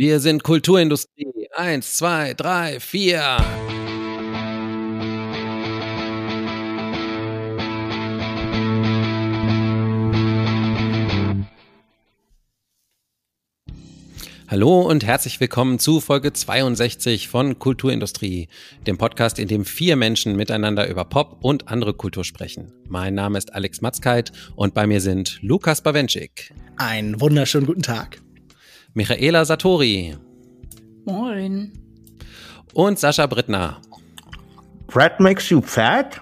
Wir sind Kulturindustrie. Eins, zwei, drei, vier. Hallo und herzlich willkommen zu Folge 62 von Kulturindustrie, dem Podcast, in dem vier Menschen miteinander über Pop und andere Kultur sprechen. Mein Name ist Alex Matzkeit und bei mir sind Lukas Bawenschik. Einen wunderschönen guten Tag. Michaela Satori. Moin. Und Sascha Brittner. Fat makes you fat?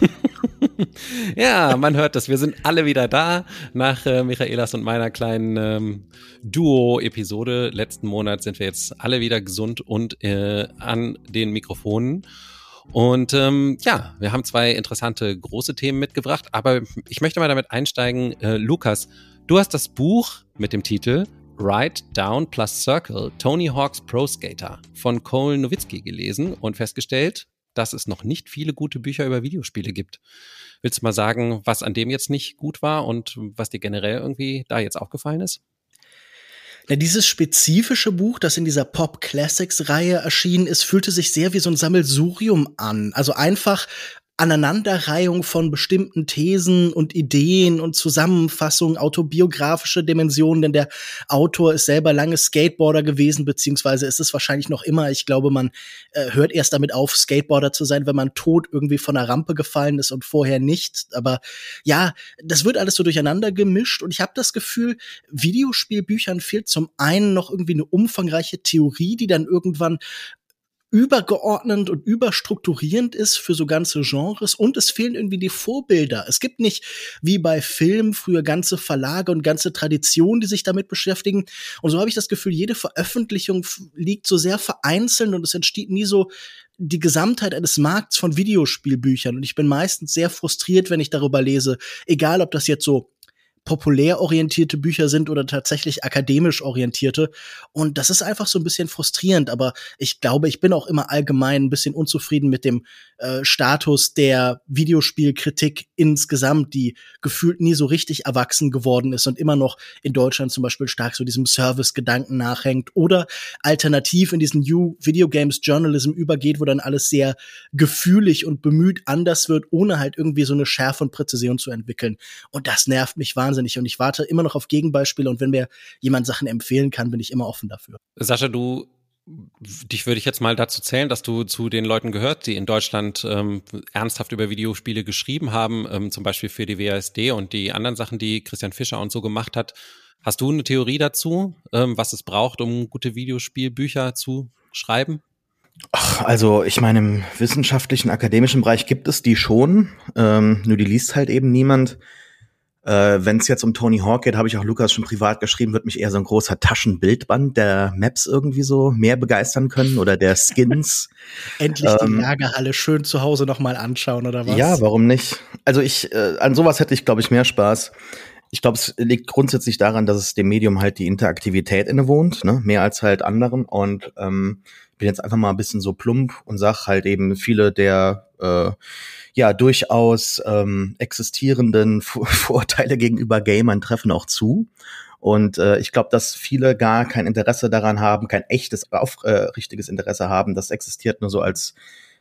ja, man hört das. Wir sind alle wieder da nach äh, Michaelas und meiner kleinen ähm, Duo-Episode. Letzten Monat sind wir jetzt alle wieder gesund und äh, an den Mikrofonen. Und ähm, ja, wir haben zwei interessante große Themen mitgebracht, aber ich möchte mal damit einsteigen. Äh, Lukas, du hast das Buch mit dem Titel Write Down plus Circle Tony Hawk's Pro Skater von Cole Nowitzki gelesen und festgestellt, dass es noch nicht viele gute Bücher über Videospiele gibt. Willst du mal sagen, was an dem jetzt nicht gut war und was dir generell irgendwie da jetzt aufgefallen ist? Ja, dieses spezifische Buch, das in dieser Pop Classics Reihe erschienen ist, fühlte sich sehr wie so ein Sammelsurium an. Also einfach Aneinanderreihung von bestimmten Thesen und Ideen und Zusammenfassungen, autobiografische Dimensionen, denn der Autor ist selber lange Skateboarder gewesen, beziehungsweise ist es wahrscheinlich noch immer. Ich glaube, man äh, hört erst damit auf, Skateboarder zu sein, wenn man tot irgendwie von der Rampe gefallen ist und vorher nicht. Aber ja, das wird alles so durcheinander gemischt und ich habe das Gefühl, Videospielbüchern fehlt zum einen noch irgendwie eine umfangreiche Theorie, die dann irgendwann übergeordnet und überstrukturierend ist für so ganze Genres und es fehlen irgendwie die Vorbilder. Es gibt nicht wie bei Film früher ganze Verlage und ganze Traditionen, die sich damit beschäftigen. Und so habe ich das Gefühl, jede Veröffentlichung liegt so sehr vereinzelt und es entsteht nie so die Gesamtheit eines Markts von Videospielbüchern. Und ich bin meistens sehr frustriert, wenn ich darüber lese, egal ob das jetzt so populär orientierte Bücher sind oder tatsächlich akademisch orientierte. Und das ist einfach so ein bisschen frustrierend. Aber ich glaube, ich bin auch immer allgemein ein bisschen unzufrieden mit dem äh, Status der Videospielkritik insgesamt, die gefühlt nie so richtig erwachsen geworden ist und immer noch in Deutschland zum Beispiel stark so diesem Service-Gedanken nachhängt oder alternativ in diesen New Video Games Journalism übergeht, wo dann alles sehr gefühlig und bemüht anders wird, ohne halt irgendwie so eine Schärfe und Präzision zu entwickeln. Und das nervt mich wahnsinnig wahnsinnig und ich warte immer noch auf Gegenbeispiele und wenn mir jemand Sachen empfehlen kann, bin ich immer offen dafür. Sascha, du dich würde ich jetzt mal dazu zählen, dass du zu den Leuten gehört, die in Deutschland ähm, ernsthaft über Videospiele geschrieben haben, ähm, zum Beispiel für die WASD und die anderen Sachen, die Christian Fischer und so gemacht hat. Hast du eine Theorie dazu, ähm, was es braucht, um gute Videospielbücher zu schreiben? Ach, also ich meine, im wissenschaftlichen, akademischen Bereich gibt es die schon, ähm, nur die liest halt eben niemand. Äh, Wenn es jetzt um Tony Hawk geht, habe ich auch Lukas schon privat geschrieben, wird mich eher so ein großer Taschenbildband der Maps irgendwie so mehr begeistern können oder der Skins. Endlich ähm, die Lagerhalle schön zu Hause nochmal anschauen oder was? Ja, warum nicht? Also ich, äh, an sowas hätte ich, glaube ich, mehr Spaß. Ich glaube, es liegt grundsätzlich daran, dass es dem Medium halt die Interaktivität innewohnt, ne? mehr als halt anderen. Und ähm, bin jetzt einfach mal ein bisschen so plump und sag halt eben viele der äh, ja durchaus ähm, existierenden Vorurteile gegenüber Gamern treffen auch zu. Und äh, ich glaube, dass viele gar kein Interesse daran haben, kein echtes, aufrichtiges äh, Interesse haben. Das existiert nur so als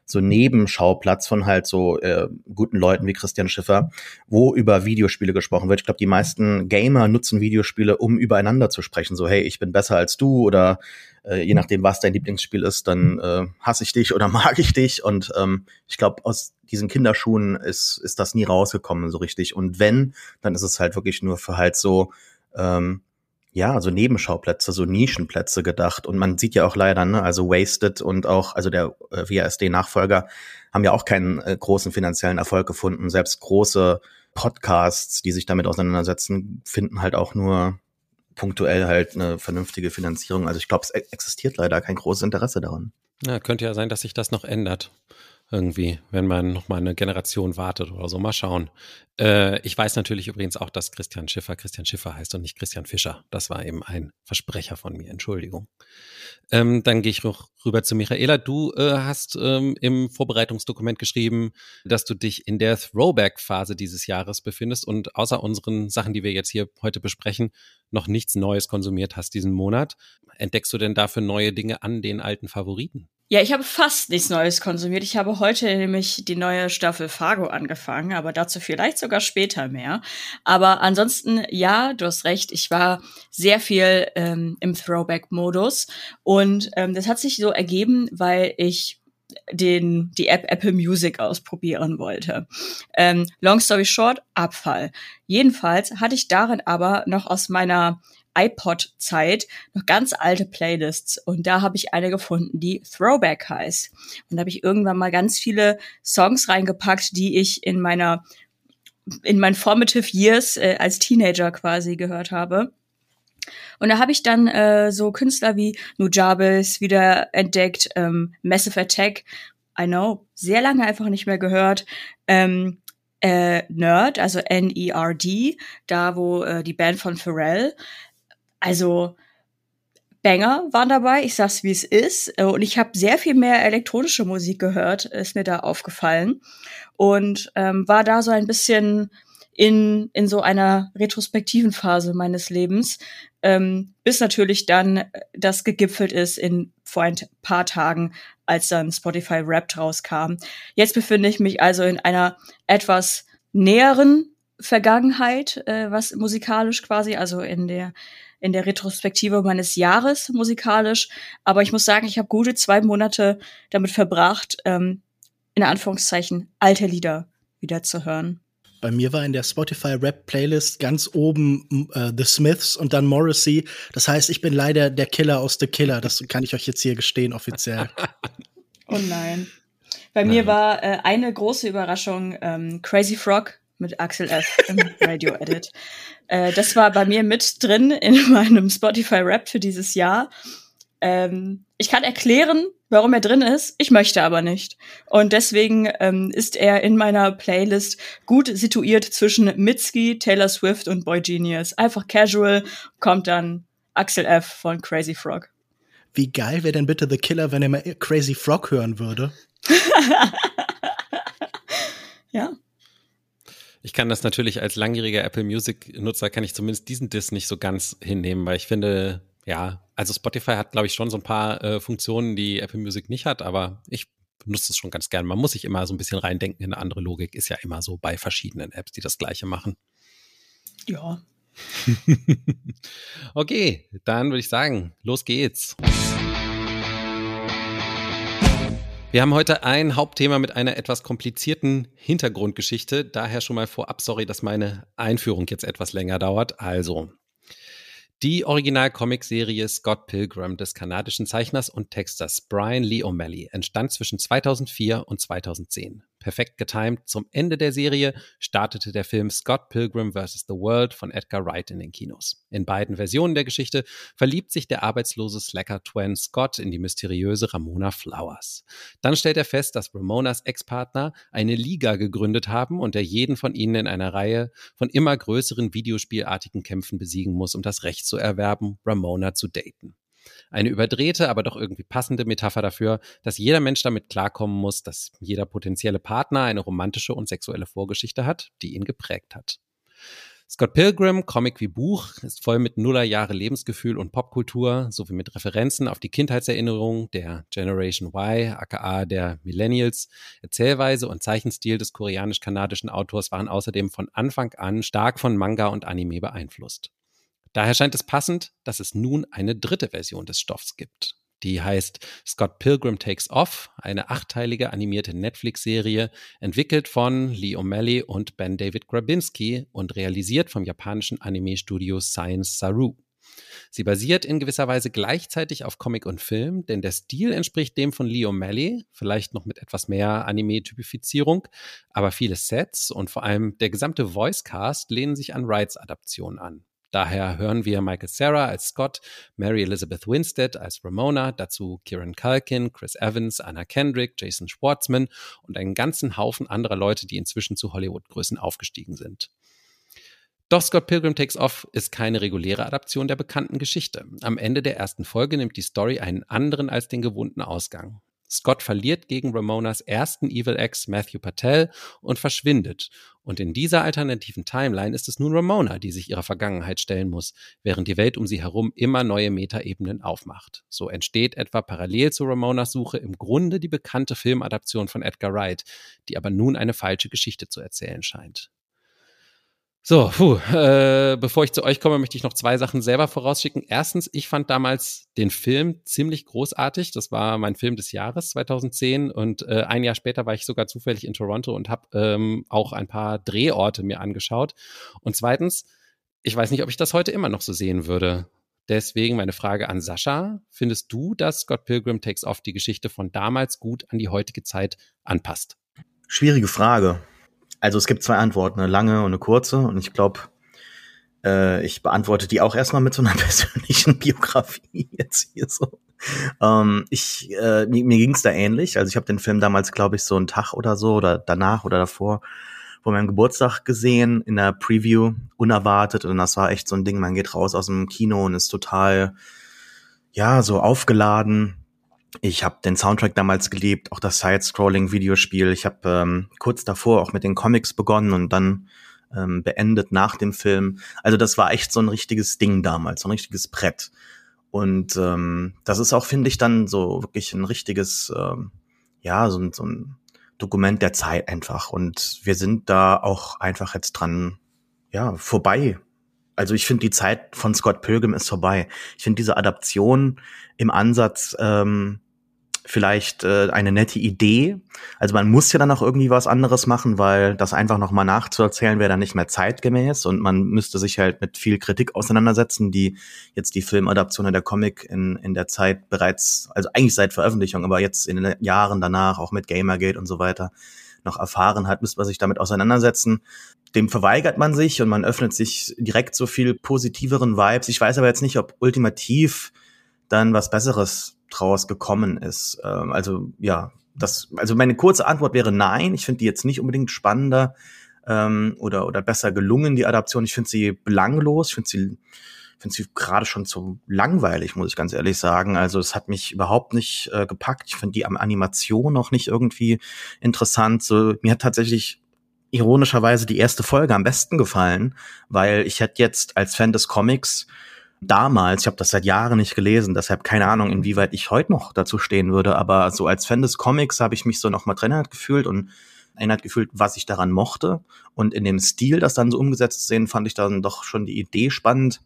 so Nebenschauplatz von halt so äh, guten Leuten wie Christian Schiffer, wo über Videospiele gesprochen wird. Ich glaube, die meisten Gamer nutzen Videospiele, um übereinander zu sprechen. So, hey, ich bin besser als du oder äh, je nachdem, was dein Lieblingsspiel ist, dann äh, hasse ich dich oder mag ich dich. Und ähm, ich glaube, aus diesen Kinderschuhen ist, ist das nie rausgekommen so richtig. Und wenn, dann ist es halt wirklich nur für halt so ähm, ja, so Nebenschauplätze, so Nischenplätze gedacht. Und man sieht ja auch leider, ne, also Wasted und auch, also der äh, WASD-Nachfolger haben ja auch keinen äh, großen finanziellen Erfolg gefunden. Selbst große Podcasts, die sich damit auseinandersetzen, finden halt auch nur punktuell halt eine vernünftige Finanzierung. Also ich glaube, es e-, existiert leider kein großes Interesse daran. Ja, könnte ja sein, dass sich das noch ändert irgendwie, wenn man noch mal eine Generation wartet oder so. Mal schauen. Äh, ich weiß natürlich übrigens auch, dass Christian Schiffer Christian Schiffer heißt und nicht Christian Fischer. Das war eben ein Versprecher von mir. Entschuldigung. Ähm, dann gehe ich noch rüber zu Michaela. Du äh, hast ähm, im Vorbereitungsdokument geschrieben, dass du dich in der Throwback-Phase dieses Jahres befindest und außer unseren Sachen, die wir jetzt hier heute besprechen, noch nichts Neues konsumiert hast diesen Monat. entdeckst du denn da für neue Dinge an den alten Favoriten? Ja, ich habe fast nichts Neues konsumiert. Ich habe heute nämlich die neue Staffel Fargo angefangen, aber dazu vielleicht sogar später mehr. Aber ansonsten, ja, du hast recht, ich war sehr viel ähm, im Throwback-Modus und ähm, das hat sich so ergeben, weil ich den, die App Apple Music ausprobieren wollte. Ähm, long story short, Abfall. Jedenfalls hatte ich darin aber noch aus meiner iPod-Zeit noch ganz alte Playlists und da habe ich eine gefunden, die Throwback heißt. Und da habe ich irgendwann mal ganz viele Songs reingepackt, die ich in meiner in meinen formative years äh, als Teenager quasi gehört habe. Und da habe ich dann äh, so Künstler wie Nujabes wieder entdeckt, ähm, Massive Attack, I know, sehr lange einfach nicht mehr gehört. Ähm, äh, Nerd, also N-E-R-D, da wo äh, die Band von Pharrell. Also Banger waren dabei, ich sag's wie es ist. Äh, und ich habe sehr viel mehr elektronische Musik gehört, ist mir da aufgefallen. Und ähm, war da so ein bisschen in, in so einer retrospektiven Phase meines Lebens, ähm, bis natürlich dann das gegipfelt ist in vor ein paar Tagen, als dann Spotify Wrapped rauskam. Jetzt befinde ich mich also in einer etwas näheren Vergangenheit, äh, was musikalisch quasi, also in der in der Retrospektive meines Jahres musikalisch. Aber ich muss sagen, ich habe gute zwei Monate damit verbracht, ähm, in Anführungszeichen alte Lieder wieder zu hören. Bei mir war in der Spotify Rap Playlist ganz oben äh, The Smiths und dann Morrissey. Das heißt, ich bin leider der Killer aus The Killer. Das kann ich euch jetzt hier gestehen, offiziell. oh nein. Bei mir war äh, eine große Überraschung ähm, Crazy Frog mit Axel F. im Radio Edit. Äh, das war bei mir mit drin in meinem Spotify Rap für dieses Jahr. Ähm, ich kann erklären, warum er drin ist, ich möchte aber nicht. Und deswegen ähm, ist er in meiner Playlist gut situiert zwischen Mitski, Taylor Swift und Boy Genius. Einfach casual kommt dann Axel F. von Crazy Frog. Wie geil wäre denn bitte The Killer, wenn er mal Crazy Frog hören würde? ja. Ich kann das natürlich als langjähriger Apple Music Nutzer kann ich zumindest diesen Diss nicht so ganz hinnehmen, weil ich finde, ja, also Spotify hat glaube ich schon so ein paar äh, Funktionen, die Apple Music nicht hat, aber ich benutze es schon ganz gern. Man muss sich immer so ein bisschen reindenken in eine andere Logik, ist ja immer so bei verschiedenen Apps, die das gleiche machen. Ja. okay, dann würde ich sagen, los geht's. Wir haben heute ein Hauptthema mit einer etwas komplizierten Hintergrundgeschichte. Daher schon mal vorab, sorry, dass meine Einführung jetzt etwas länger dauert. Also, die Original-Comic-Serie Scott Pilgrim des kanadischen Zeichners und Texters Brian Lee O'Malley entstand zwischen 2004 und 2010 perfekt getimt. Zum Ende der Serie startete der Film Scott Pilgrim vs. The World von Edgar Wright in den Kinos. In beiden Versionen der Geschichte verliebt sich der arbeitslose Slacker-Twin Scott in die mysteriöse Ramona Flowers. Dann stellt er fest, dass Ramonas Ex-Partner eine Liga gegründet haben und er jeden von ihnen in einer Reihe von immer größeren Videospielartigen Kämpfen besiegen muss, um das Recht zu erwerben, Ramona zu daten. Eine überdrehte, aber doch irgendwie passende Metapher dafür, dass jeder Mensch damit klarkommen muss, dass jeder potenzielle Partner eine romantische und sexuelle Vorgeschichte hat, die ihn geprägt hat. Scott Pilgrim, Comic wie Buch, ist voll mit Nullerjahre Lebensgefühl und Popkultur sowie mit Referenzen auf die Kindheitserinnerungen der Generation Y, aka der Millennials. Erzählweise und Zeichenstil des koreanisch-kanadischen Autors waren außerdem von Anfang an stark von Manga und Anime beeinflusst. Daher scheint es passend, dass es nun eine dritte Version des Stoffs gibt. Die heißt Scott Pilgrim Takes Off, eine achteilige animierte Netflix-Serie, entwickelt von Lee O'Malley und Ben David Grabinski und realisiert vom japanischen Anime-Studio Science Saru. Sie basiert in gewisser Weise gleichzeitig auf Comic und Film, denn der Stil entspricht dem von Lee O'Malley, vielleicht noch mit etwas mehr Anime-Typifizierung, aber viele Sets und vor allem der gesamte Voicecast lehnen sich an Wrights Adaption an. Daher hören wir Michael Sarah als Scott, Mary Elizabeth Winstead als Ramona, dazu Kieran Culkin, Chris Evans, Anna Kendrick, Jason Schwartzman und einen ganzen Haufen anderer Leute, die inzwischen zu Hollywood-Größen aufgestiegen sind. Doch Scott Pilgrim Takes Off ist keine reguläre Adaption der bekannten Geschichte. Am Ende der ersten Folge nimmt die Story einen anderen als den gewohnten Ausgang. Scott verliert gegen Ramonas ersten Evil Ex Matthew Patel und verschwindet. Und in dieser alternativen Timeline ist es nun Ramona, die sich ihrer Vergangenheit stellen muss, während die Welt um sie herum immer neue Metaebenen aufmacht. So entsteht etwa parallel zu Ramonas Suche im Grunde die bekannte Filmadaption von Edgar Wright, die aber nun eine falsche Geschichte zu erzählen scheint. So, puh, äh, bevor ich zu euch komme, möchte ich noch zwei Sachen selber vorausschicken. Erstens, ich fand damals den Film ziemlich großartig. Das war mein Film des Jahres 2010 und äh, ein Jahr später war ich sogar zufällig in Toronto und habe ähm, auch ein paar Drehorte mir angeschaut. Und zweitens, ich weiß nicht, ob ich das heute immer noch so sehen würde. Deswegen meine Frage an Sascha. Findest du, dass Scott Pilgrim Takes Off die Geschichte von damals gut an die heutige Zeit anpasst? Schwierige Frage. Also es gibt zwei Antworten, eine lange und eine kurze. Und ich glaube, äh, ich beantworte die auch erstmal mit so einer persönlichen Biografie jetzt hier so. Ähm, ich, äh, mir, mir ging es da ähnlich. Also ich habe den Film damals, glaube ich, so einen Tag oder so oder danach oder davor vor meinem Geburtstag gesehen in der Preview, unerwartet. Und das war echt so ein Ding, man geht raus aus dem Kino und ist total, ja, so aufgeladen ich habe den Soundtrack damals geliebt, auch das Side-Scrolling-Videospiel. Ich habe ähm, kurz davor auch mit den Comics begonnen und dann ähm, beendet nach dem Film. Also das war echt so ein richtiges Ding damals, so ein richtiges Brett. Und ähm, das ist auch, finde ich, dann so wirklich ein richtiges, ähm, ja, so, so ein Dokument der Zeit einfach. Und wir sind da auch einfach jetzt dran, ja, vorbei. Also ich finde, die Zeit von Scott Pilgrim ist vorbei. Ich finde diese Adaption im Ansatz ähm, vielleicht äh, eine nette Idee. Also man muss ja dann auch irgendwie was anderes machen, weil das einfach nochmal nachzuerzählen wäre dann nicht mehr zeitgemäß und man müsste sich halt mit viel Kritik auseinandersetzen, die jetzt die Filmadaption der Comic in, in der Zeit bereits, also eigentlich seit Veröffentlichung, aber jetzt in den Jahren danach auch mit Gamergate und so weiter noch erfahren hat, müsste man sich damit auseinandersetzen. Dem verweigert man sich und man öffnet sich direkt so viel positiveren Vibes. Ich weiß aber jetzt nicht, ob ultimativ dann was Besseres draus gekommen ist. Ähm, also ja, das, also meine kurze Antwort wäre nein. Ich finde die jetzt nicht unbedingt spannender ähm, oder oder besser gelungen die Adaption. Ich finde sie belanglos. Ich finde sie finde sie gerade schon zu langweilig, muss ich ganz ehrlich sagen. Also es hat mich überhaupt nicht äh, gepackt. Ich finde die Animation noch nicht irgendwie interessant. So mir hat tatsächlich ironischerweise die erste Folge am besten gefallen, weil ich hätte jetzt als Fan des Comics damals, ich habe das seit Jahren nicht gelesen, deshalb keine Ahnung, inwieweit ich heute noch dazu stehen würde, aber so als Fan des Comics habe ich mich so noch mal drin gefühlt und erinnert gefühlt, was ich daran mochte. Und in dem Stil, das dann so umgesetzt zu sehen, fand ich dann doch schon die Idee spannend.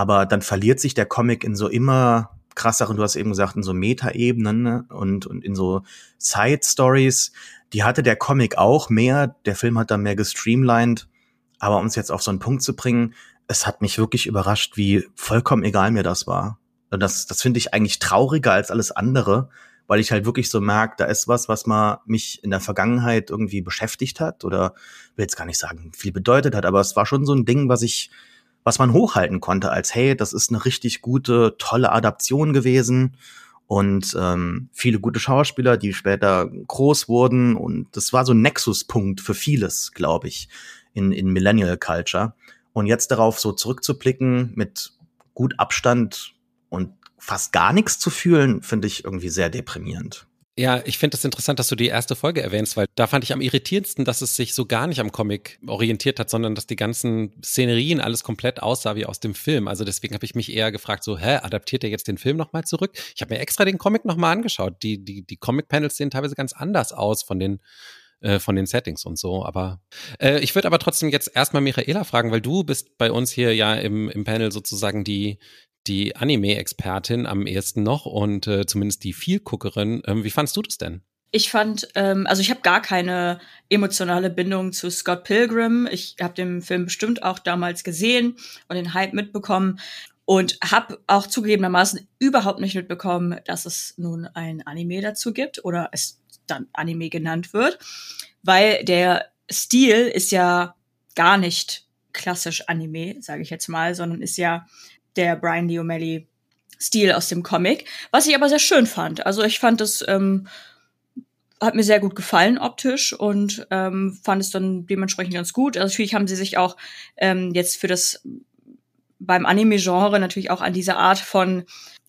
Aber dann verliert sich der Comic in so immer krasseren, du hast eben gesagt, in so Metaebenen ne? und, und in so Side-Stories. Die hatte der Comic auch mehr. Der Film hat da mehr gestreamlined. Aber um es jetzt auf so einen Punkt zu bringen, es hat mich wirklich überrascht, wie vollkommen egal mir das war. Und das, das finde ich eigentlich trauriger als alles andere, weil ich halt wirklich so merke, da ist was, was mal mich in der Vergangenheit irgendwie beschäftigt hat oder will jetzt gar nicht sagen, viel bedeutet hat, aber es war schon so ein Ding, was ich, was man hochhalten konnte, als hey, das ist eine richtig gute, tolle Adaption gewesen und ähm, viele gute Schauspieler, die später groß wurden und das war so ein Nexuspunkt für vieles, glaube ich, in, in Millennial Culture. Und jetzt darauf so zurückzublicken mit gut Abstand und fast gar nichts zu fühlen, finde ich irgendwie sehr deprimierend. Ja, ich finde es das interessant, dass du die erste Folge erwähnst, weil da fand ich am irritierendsten, dass es sich so gar nicht am Comic orientiert hat, sondern dass die ganzen Szenerien alles komplett aussah wie aus dem Film. Also deswegen habe ich mich eher gefragt, so, hä, adaptiert er jetzt den Film nochmal zurück? Ich habe mir extra den Comic nochmal angeschaut. Die, die, die Comic-Panels sehen teilweise ganz anders aus von den äh, von den Settings und so. Aber äh, ich würde aber trotzdem jetzt erstmal Michaela fragen, weil du bist bei uns hier ja im, im Panel sozusagen die, die Anime-Expertin am ehesten noch und äh, zumindest die Vielguckerin. Ähm, wie fandst du das denn? Ich fand, ähm, also ich habe gar keine emotionale Bindung zu Scott Pilgrim. Ich habe den Film bestimmt auch damals gesehen und den Hype mitbekommen und habe auch zugegebenermaßen überhaupt nicht mitbekommen, dass es nun ein Anime dazu gibt oder es dann Anime genannt wird, weil der Stil ist ja gar nicht klassisch Anime, sage ich jetzt mal, sondern ist ja der Brian Lee O'Malley Stil aus dem Comic, was ich aber sehr schön fand. Also ich fand es ähm, hat mir sehr gut gefallen optisch und ähm, fand es dann dementsprechend ganz gut. Also natürlich haben sie sich auch ähm, jetzt für das beim Anime-Genre natürlich auch an diese Art von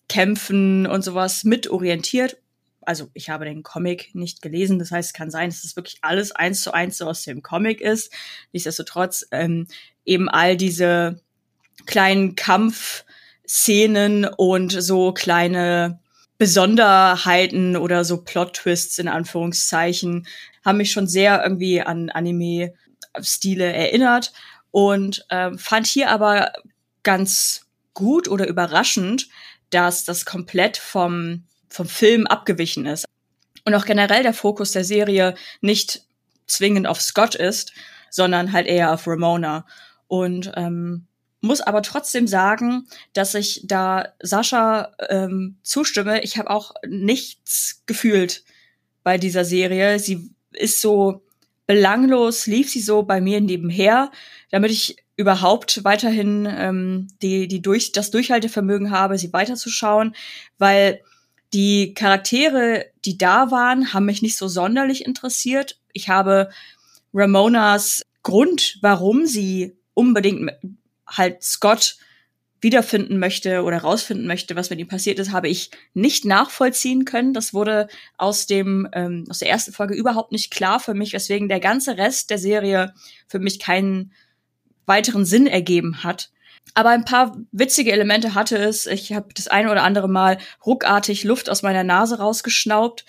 Kämpfen und sowas mit orientiert also ich habe den Comic nicht gelesen, das heißt, es kann sein, dass es wirklich alles eins zu eins so aus dem Comic ist. Nichtsdestotrotz ähm, eben all diese kleinen Kampfszenen und so kleine Besonderheiten oder so Plot-Twists in Anführungszeichen haben mich schon sehr irgendwie an Anime-Stile erinnert und äh, fand hier aber ganz gut oder überraschend, dass das komplett vom, vom Film abgewichen ist. Und auch generell der Fokus der Serie nicht zwingend auf Scott ist, sondern halt eher auf Ramona. Und ähm, muss aber trotzdem sagen, dass ich da Sascha ähm, zustimme. Ich habe auch nichts gefühlt bei dieser Serie. Sie ist so belanglos, lief sie so bei mir nebenher, damit ich überhaupt weiterhin ähm, die, die durch, das Durchhaltevermögen habe, sie weiterzuschauen, weil die Charaktere, die da waren, haben mich nicht so sonderlich interessiert. Ich habe Ramonas Grund, warum sie unbedingt halt Scott wiederfinden möchte oder rausfinden möchte, was mit ihm passiert ist, habe ich nicht nachvollziehen können. Das wurde aus dem ähm, aus der ersten Folge überhaupt nicht klar für mich, weswegen der ganze Rest der Serie für mich keinen weiteren Sinn ergeben hat. Aber ein paar witzige Elemente hatte es. Ich habe das eine oder andere Mal ruckartig Luft aus meiner Nase rausgeschnaubt.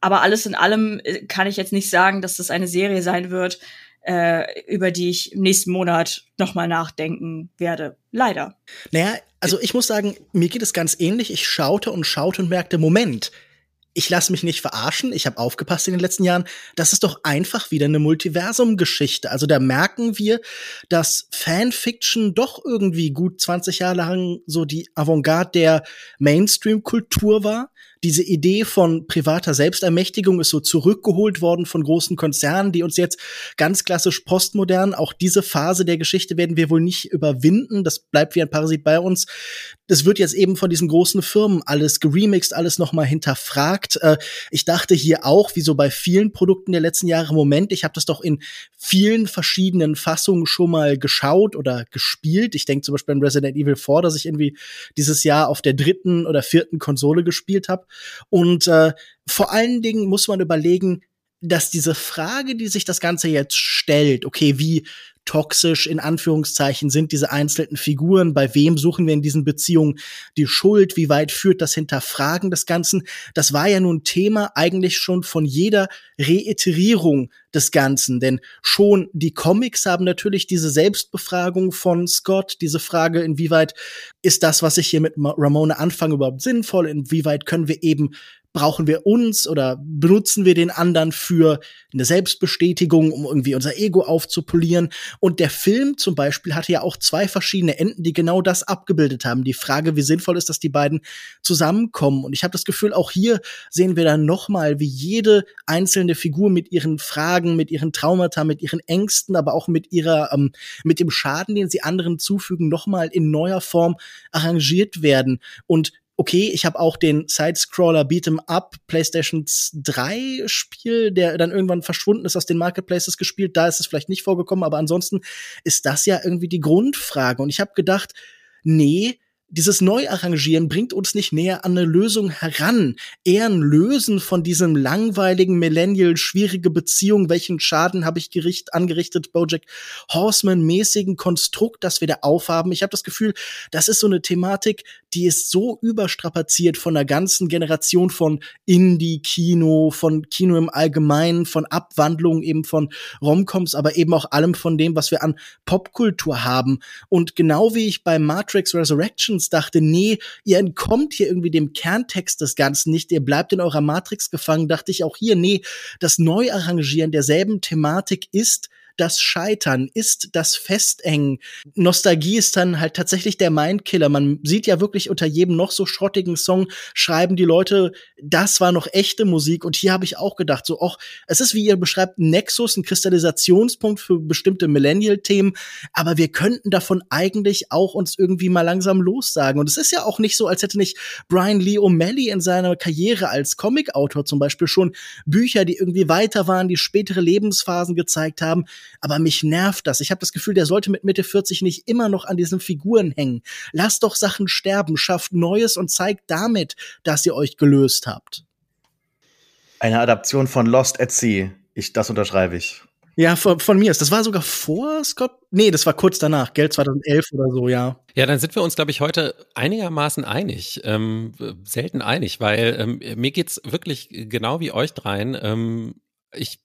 Aber alles in allem äh, kann ich jetzt nicht sagen, dass das eine Serie sein wird, äh, über die ich nächsten Monat nochmal nachdenken werde. Leider. Naja, also ich muss sagen, mir geht es ganz ähnlich. Ich schaute und schaute und merkte, Moment, ich lasse mich nicht verarschen, ich habe aufgepasst in den letzten Jahren, das ist doch einfach wieder eine Multiversum-Geschichte. Also da merken wir, dass Fanfiction doch irgendwie gut 20 Jahre lang so die Avantgarde der Mainstream-Kultur war diese Idee von privater Selbstermächtigung ist so zurückgeholt worden von großen Konzernen, die uns jetzt ganz klassisch postmodern, auch diese Phase der Geschichte werden wir wohl nicht überwinden. Das bleibt wie ein Parasit bei uns. Das wird jetzt eben von diesen großen Firmen alles geremixed, alles nochmal hinterfragt. Äh, ich dachte hier auch, wie so bei vielen Produkten der letzten Jahre, Moment, ich habe das doch in vielen verschiedenen Fassungen schon mal geschaut oder gespielt. Ich denke zum Beispiel an Resident Evil 4, dass ich irgendwie dieses Jahr auf der dritten oder vierten Konsole gespielt habe. Und äh, vor allen Dingen muss man überlegen, dass diese Frage, die sich das Ganze jetzt stellt, okay, wie toxisch in Anführungszeichen sind diese einzelnen Figuren, bei wem suchen wir in diesen Beziehungen die Schuld, wie weit führt das Hinterfragen des Ganzen, das war ja nun Thema eigentlich schon von jeder Reiterierung des Ganzen, denn schon die Comics haben natürlich diese Selbstbefragung von Scott, diese Frage, inwieweit ist das, was ich hier mit Ramona anfange, überhaupt sinnvoll, inwieweit können wir eben brauchen wir uns oder benutzen wir den anderen für eine Selbstbestätigung, um irgendwie unser Ego aufzupolieren. Und der Film zum Beispiel hatte ja auch zwei verschiedene Enden, die genau das abgebildet haben. Die Frage, wie sinnvoll ist, dass die beiden zusammenkommen. Und ich habe das Gefühl, auch hier sehen wir dann noch mal, wie jede einzelne Figur mit ihren Fragen, mit ihren Traumata, mit ihren Ängsten, aber auch mit ihrer, ähm, mit dem Schaden, den sie anderen zufügen, noch mal in neuer Form arrangiert werden. Und okay, ich habe auch den Sidescroller Beat'em Up PlayStation 3 Spiel, der dann irgendwann verschwunden ist aus den Marketplaces gespielt. Da ist es vielleicht nicht vorgekommen, aber ansonsten ist das ja irgendwie die Grundfrage. Und ich habe gedacht, nee, dieses Neuarrangieren bringt uns nicht näher an eine Lösung heran. Eher ein Lösen von diesem langweiligen Millennial, schwierige Beziehung, welchen Schaden habe ich gericht, angerichtet, Bojack Horseman-mäßigen Konstrukt, das wir da aufhaben. Ich habe das Gefühl, das ist so eine Thematik, die ist so überstrapaziert von einer ganzen Generation von Indie-Kino, von Kino im Allgemeinen, von Abwandlungen eben von Romcoms, aber eben auch allem von dem, was wir an Popkultur haben. Und genau wie ich bei Matrix Resurrections Jones dachte, nee, ihr entkommt hier irgendwie dem Kerntext des Ganzen nicht, ihr bleibt in eurer Matrix gefangen, dachte ich auch hier, nee, das Neuarrangieren derselben Thematik ist das Scheitern, ist das Festengen. Nostalgie ist dann halt tatsächlich der Mindkiller. Man sieht ja wirklich unter jedem noch so schrottigen Song schreiben die Leute, das war noch echte Musik. Und hier habe ich auch gedacht, so, auch, es ist, wie ihr beschreibt, ein Nexus, ein Kristallisationspunkt für bestimmte Millennial-Themen. Aber wir könnten davon eigentlich auch uns irgendwie mal langsam lossagen. Und es ist ja auch nicht so, als hätte nicht Brian Lee O'Malley in seiner Karriere als Comic-Autor zum Beispiel schon Bücher, die irgendwie weiter waren, die spätere Lebensphasen gezeigt haben aber mich nervt das. Ich habe das Gefühl, der sollte mit Mitte 40 nicht immer noch an diesen Figuren hängen. Lasst doch Sachen sterben, schafft Neues und zeigt damit, dass ihr euch gelöst habt. Eine Adaption von Lost at Sea. Ich, das unterschreibe ich. Ja, von, von mir ist. Das war sogar vor Scott. Nee, das war kurz danach, Geld 2011 oder so, ja. Ja, dann sind wir uns, glaube ich, heute einigermaßen einig. Ähm, selten einig, weil ähm, mir geht's wirklich genau wie euch dreien. Ähm, ich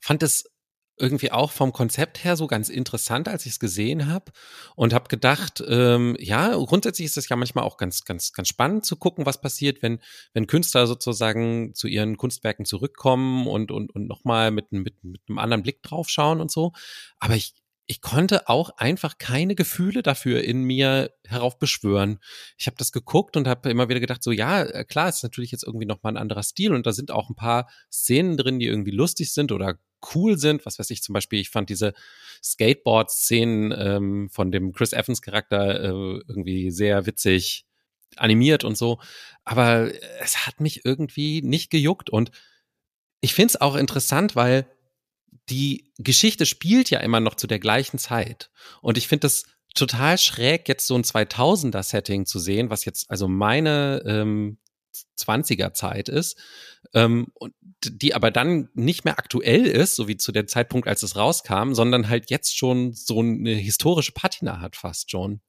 fand es irgendwie auch vom Konzept her so ganz interessant, als ich es gesehen habe und habe gedacht, ähm, ja, grundsätzlich ist es ja manchmal auch ganz, ganz, ganz spannend zu gucken, was passiert, wenn, wenn Künstler sozusagen zu ihren Kunstwerken zurückkommen und, und, und nochmal mit, mit, mit einem anderen Blick drauf schauen und so. Aber ich, ich konnte auch einfach keine Gefühle dafür in mir heraufbeschwören. Ich habe das geguckt und habe immer wieder gedacht, so ja, äh, klar, ist natürlich jetzt irgendwie noch mal ein anderer Stil und da sind auch ein paar Szenen drin, die irgendwie lustig sind oder cool sind. Was weiß ich zum Beispiel, ich fand diese Skateboard-Szenen ähm, von dem Chris Evans-Charakter äh, irgendwie sehr witzig animiert und so. Aber es hat mich irgendwie nicht gejuckt und ich finde es auch interessant, weil die Geschichte spielt ja immer noch zu der gleichen Zeit. Und ich finde das total schräg, jetzt so ein 2000er-Setting zu sehen, was jetzt also meine ähm, 20er Zeit ist, ähm, die aber dann nicht mehr aktuell ist, so wie zu dem Zeitpunkt, als es rauskam, sondern halt jetzt schon so eine historische Patina hat fast schon.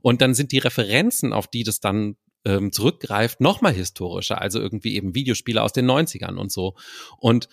Und dann sind die Referenzen, auf die das dann ähm, zurückgreift, nochmal historischer, also irgendwie eben Videospiele aus den 90ern und so. Und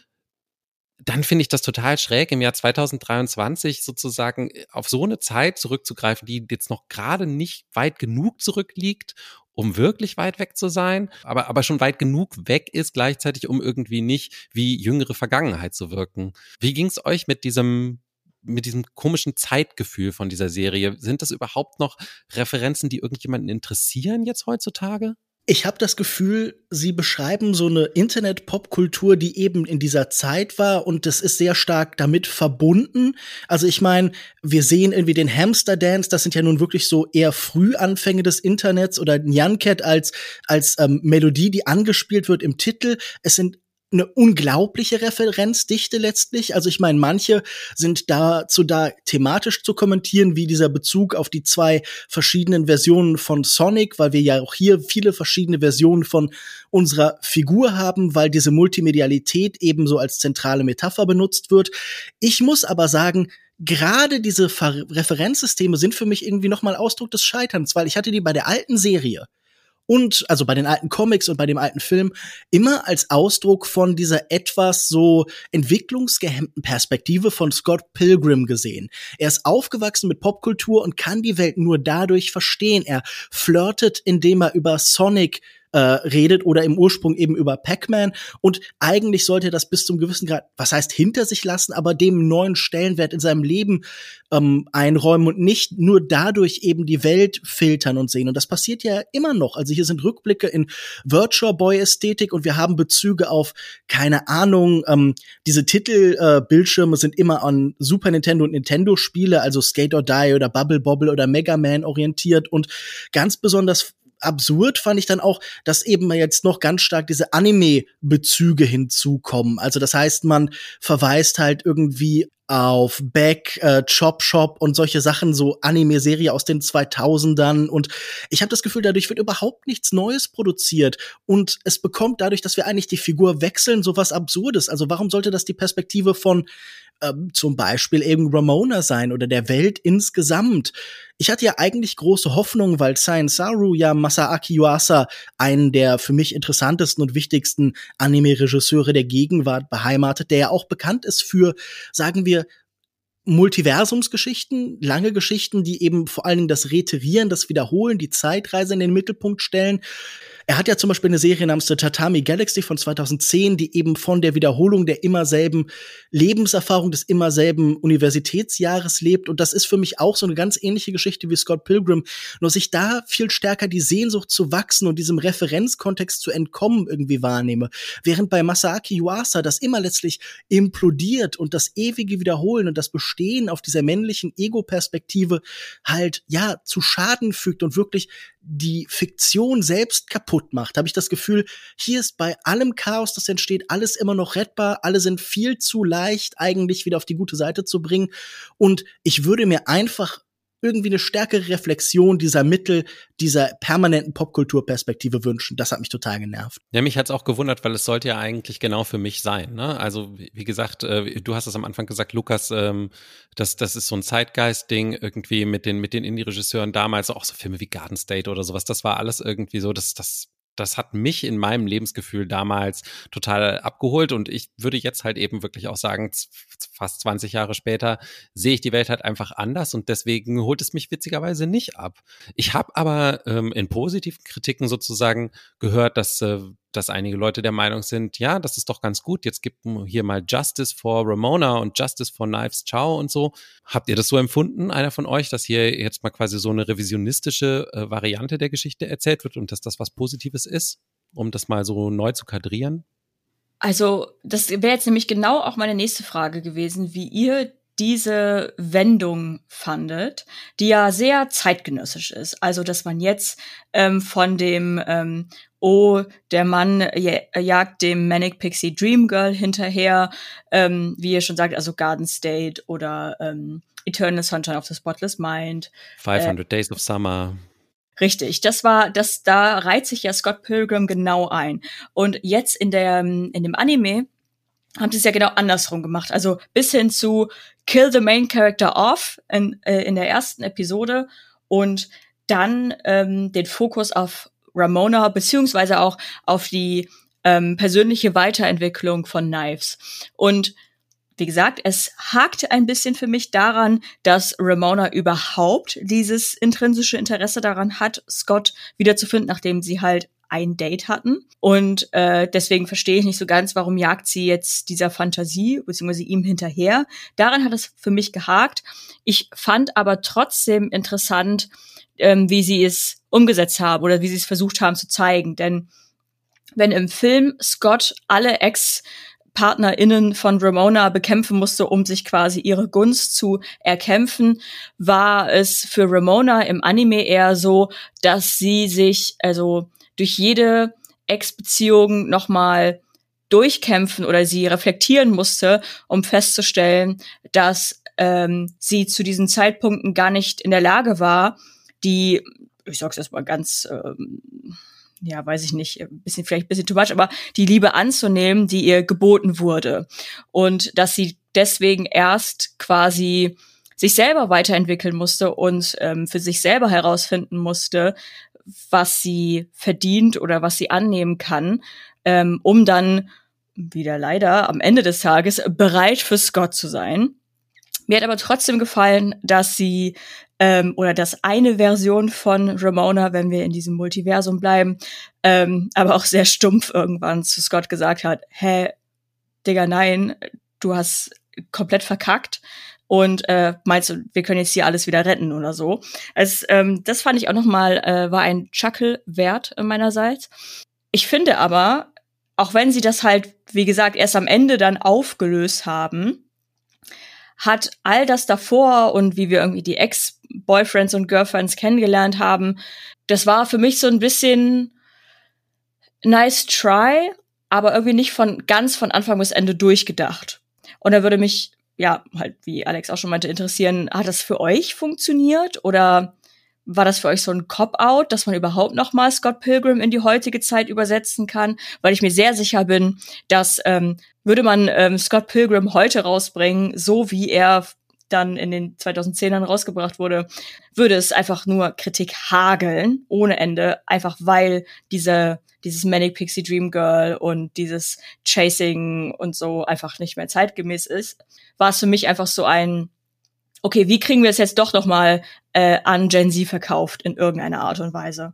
dann finde ich das total schräg, im Jahr 2023 sozusagen äh, auf so eine Zeit zurückzugreifen, die jetzt noch gerade nicht weit genug zurückliegt, um wirklich weit weg zu sein, aber, aber schon weit genug weg ist gleichzeitig, um irgendwie nicht wie jüngere Vergangenheit zu wirken. Wie ging es euch mit diesem mit diesem komischen Zeitgefühl von dieser Serie? Sind das überhaupt noch Referenzen, die irgendjemanden interessieren jetzt heutzutage? Ich habe das Gefühl, sie beschreiben so eine Internet-Popkultur, die eben in dieser Zeit war und das ist sehr stark damit verbunden. Also ich meine, wir sehen irgendwie den Hamster Dance, das sind ja nun wirklich so eher Frühanfänge des Internets oder Nyancat als als ähm, Melodie, die angespielt wird im Titel. Es sind eine unglaubliche Referenzdichte letztlich. Also ich meine, manche sind dazu da thematisch zu kommentieren, wie dieser Bezug auf die zwei verschiedenen Versionen von Sonic, weil wir ja auch hier viele verschiedene Versionen von unserer Figur haben, weil diese Multimedialität ebenso als zentrale Metapher benutzt wird. Ich muss aber sagen, gerade diese Ver Referenzsysteme sind für mich irgendwie nochmal Ausdruck des Scheiterns, weil ich hatte die bei der alten Serie und also bei den alten Comics und bei dem alten Film immer als Ausdruck von dieser etwas so entwicklungsgehemmten Perspektive von Scott Pilgrim gesehen. Er ist aufgewachsen mit Popkultur und kann die Welt nur dadurch verstehen. Er flirtet, indem er über Sonic äh, redet oder im Ursprung eben über Pac-Man. Und eigentlich sollte er das bis zum gewissen Grad, was heißt hinter sich lassen, aber dem neuen Stellenwert in seinem Leben ähm, einräumen und nicht nur dadurch eben die Welt filtern und sehen. Und das passiert ja immer noch. Also hier sind Rückblicke in Virtual Boy Ästhetik und wir haben Bezüge auf, keine Ahnung, ähm, diese Titelbildschirme äh, sind immer an Super Nintendo und Nintendo Spiele, also Skate or Die oder Bubble Bobble oder Mega Man orientiert und ganz besonders absurd fand ich dann auch, dass eben jetzt noch ganz stark diese Anime-Bezüge hinzukommen. Also das heißt, man verweist halt irgendwie auf Back, äh, Chop Shop und solche Sachen, so Anime-Serie aus den 2000ern. Und ich habe das Gefühl, dadurch wird überhaupt nichts Neues produziert. Und es bekommt dadurch, dass wir eigentlich die Figur wechseln, so was Absurdes. Also warum sollte das die Perspektive von ähm, zum Beispiel eben Ramona sein oder der Welt insgesamt. Ich hatte ja eigentlich große Hoffnung, weil Saru ja Masaaki Yuasa einen der für mich interessantesten und wichtigsten Anime-Regisseure der Gegenwart beheimatet, der ja auch bekannt ist für, sagen wir, Multiversumsgeschichten, lange Geschichten, die eben vor allen Dingen das Reiterieren, das Wiederholen, die Zeitreise in den Mittelpunkt stellen. Er hat ja zum Beispiel eine Serie namens The Tatami Galaxy von 2010, die eben von der Wiederholung der immer selben Lebenserfahrung des immer selben Universitätsjahres lebt. Und das ist für mich auch so eine ganz ähnliche Geschichte wie Scott Pilgrim. Nur sich da viel stärker die Sehnsucht zu wachsen und diesem Referenzkontext zu entkommen irgendwie wahrnehme. Während bei Masaaki Yuasa das immer letztlich implodiert und das ewige Wiederholen und das Bestehen auf dieser männlichen Ego-Perspektive halt, ja, zu Schaden fügt und wirklich die Fiktion selbst kaputt macht, habe ich das Gefühl, hier ist bei allem Chaos, das entsteht, alles immer noch rettbar, alle sind viel zu leicht eigentlich wieder auf die gute Seite zu bringen. Und ich würde mir einfach irgendwie eine stärkere Reflexion dieser Mittel, dieser permanenten Popkulturperspektive wünschen. Das hat mich total genervt. Ja, mich hat's auch gewundert, weil es sollte ja eigentlich genau für mich sein. Ne? Also wie gesagt, äh, du hast es am Anfang gesagt, Lukas, ähm, das, das ist so ein Zeitgeist-Ding irgendwie mit den mit den Indie-Regisseuren damals, auch so Filme wie Garden State oder sowas. Das war alles irgendwie so, das das das hat mich in meinem Lebensgefühl damals total abgeholt und ich würde jetzt halt eben wirklich auch sagen, fast 20 Jahre später sehe ich die Welt halt einfach anders und deswegen holt es mich witzigerweise nicht ab. Ich habe aber ähm, in positiven Kritiken sozusagen gehört, dass äh, dass einige Leute der Meinung sind, ja, das ist doch ganz gut, jetzt gibt hier mal Justice for Ramona und Justice for Knives Chow und so. Habt ihr das so empfunden, einer von euch, dass hier jetzt mal quasi so eine revisionistische äh, Variante der Geschichte erzählt wird und dass das was Positives ist, um das mal so neu zu kadrieren? Also, das wäre jetzt nämlich genau auch meine nächste Frage gewesen, wie ihr diese Wendung fandet, die ja sehr zeitgenössisch ist. Also, dass man jetzt ähm, von dem ähm, Oh, der Mann jagt dem Manic Pixie Dream Girl hinterher, ähm, wie ihr schon sagt, also Garden State oder ähm, Eternal Sunshine of the Spotless Mind. 500 äh, Days of Summer. Richtig, das war, das, da reiht sich ja Scott Pilgrim genau ein. Und jetzt in der, in dem Anime haben sie es ja genau andersrum gemacht. Also bis hin zu Kill the Main Character off in, äh, in der ersten Episode und dann ähm, den Fokus auf Ramona beziehungsweise auch auf die ähm, persönliche Weiterentwicklung von Knives. Und wie gesagt, es hakt ein bisschen für mich daran, dass Ramona überhaupt dieses intrinsische Interesse daran hat, Scott wiederzufinden, nachdem sie halt ein Date hatten. Und äh, deswegen verstehe ich nicht so ganz, warum jagt sie jetzt dieser Fantasie beziehungsweise ihm hinterher. Daran hat es für mich gehakt. Ich fand aber trotzdem interessant, ähm, wie sie es umgesetzt haben oder wie sie es versucht haben zu zeigen. Denn wenn im Film Scott alle Ex PartnerInnen von Ramona bekämpfen musste, um sich quasi ihre Gunst zu erkämpfen, war es für Ramona im Anime eher so, dass sie sich also durch jede Ex-Beziehung nochmal durchkämpfen oder sie reflektieren musste, um festzustellen, dass ähm, sie zu diesen Zeitpunkten gar nicht in der Lage war, die, ich sag's erstmal ganz, ähm, ja, weiß ich nicht, ein bisschen, vielleicht ein bisschen too much, aber die Liebe anzunehmen, die ihr geboten wurde. Und dass sie deswegen erst quasi sich selber weiterentwickeln musste und ähm, für sich selber herausfinden musste, was sie verdient oder was sie annehmen kann, ähm, um dann wieder leider am Ende des Tages bereit für Scott zu sein. Mir hat aber trotzdem gefallen, dass sie ähm, oder dass eine Version von Ramona, wenn wir in diesem Multiversum bleiben, ähm, aber auch sehr stumpf irgendwann zu Scott gesagt hat, hä, Digga, nein, du hast komplett verkackt und äh, meinst du, wir können jetzt hier alles wieder retten oder so. Also, ähm, das fand ich auch noch mal, äh, war ein Chuckle wert meinerseits. Ich finde aber, auch wenn sie das halt, wie gesagt, erst am Ende dann aufgelöst haben, hat all das davor und wie wir irgendwie die Ex-Boyfriends und Girlfriends kennengelernt haben, das war für mich so ein bisschen nice try, aber irgendwie nicht von ganz von Anfang bis Ende durchgedacht. Und da würde mich, ja, halt, wie Alex auch schon meinte, interessieren, hat das für euch funktioniert oder war das für euch so ein Cop-out, dass man überhaupt noch mal Scott Pilgrim in die heutige Zeit übersetzen kann? Weil ich mir sehr sicher bin, dass ähm, würde man ähm, Scott Pilgrim heute rausbringen, so wie er dann in den 2010ern rausgebracht wurde, würde es einfach nur Kritik hageln, ohne Ende, einfach weil diese, dieses Manic Pixie Dream Girl und dieses Chasing und so einfach nicht mehr zeitgemäß ist, war es für mich einfach so ein, okay, wie kriegen wir es jetzt doch noch mal äh, an Gen Z verkauft in irgendeiner Art und Weise?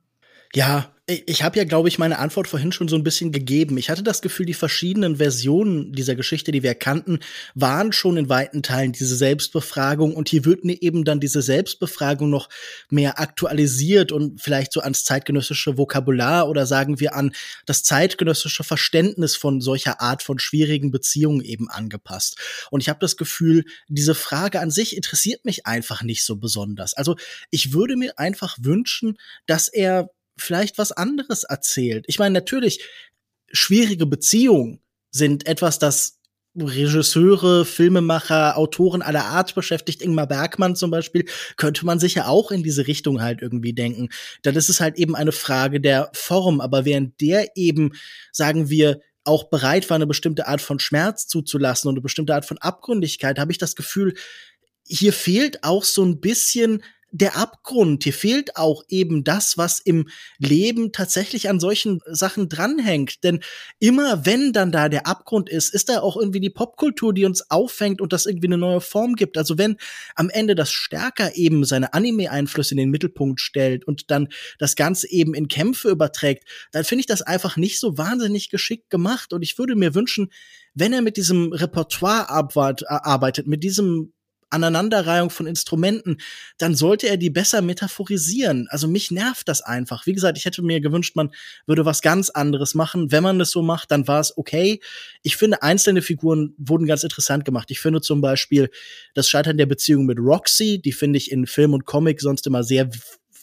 Ja, ich habe ja, glaube ich, meine Antwort vorhin schon so ein bisschen gegeben. Ich hatte das Gefühl, die verschiedenen Versionen dieser Geschichte, die wir kannten, waren schon in weiten Teilen diese Selbstbefragung und hier wird mir eben dann diese Selbstbefragung noch mehr aktualisiert und vielleicht so ans zeitgenössische Vokabular oder sagen wir an das zeitgenössische Verständnis von solcher Art von schwierigen Beziehungen eben angepasst. Und ich habe das Gefühl, diese Frage an sich interessiert mich einfach nicht so besonders. Also ich würde mir einfach wünschen, dass er vielleicht was anderes erzählt. Ich meine, natürlich, schwierige Beziehungen sind etwas, das Regisseure, Filmemacher, Autoren aller Art beschäftigt, Ingmar Bergmann zum Beispiel, könnte man sicher auch in diese Richtung halt irgendwie denken. Dann ist es halt eben eine Frage der Form, aber während der eben, sagen wir, auch bereit war, eine bestimmte Art von Schmerz zuzulassen und eine bestimmte Art von Abgründigkeit, habe ich das Gefühl, hier fehlt auch so ein bisschen der Abgrund. Hier fehlt auch eben das, was im Leben tatsächlich an solchen Sachen dranhängt. Denn immer wenn dann da der Abgrund ist, ist da auch irgendwie die Popkultur, die uns auffängt und das irgendwie eine neue Form gibt. Also wenn am Ende das stärker eben seine Anime-Einflüsse in den Mittelpunkt stellt und dann das Ganze eben in Kämpfe überträgt, dann finde ich das einfach nicht so wahnsinnig geschickt gemacht. Und ich würde mir wünschen, wenn er mit diesem Repertoire arbeitet, mit diesem Aneinanderreihung von Instrumenten, dann sollte er die besser metaphorisieren. Also mich nervt das einfach. Wie gesagt, ich hätte mir gewünscht, man würde was ganz anderes machen. Wenn man das so macht, dann war es okay. Ich finde, einzelne Figuren wurden ganz interessant gemacht. Ich finde zum Beispiel das Scheitern der Beziehung mit Roxy, die finde ich in Film und Comic sonst immer sehr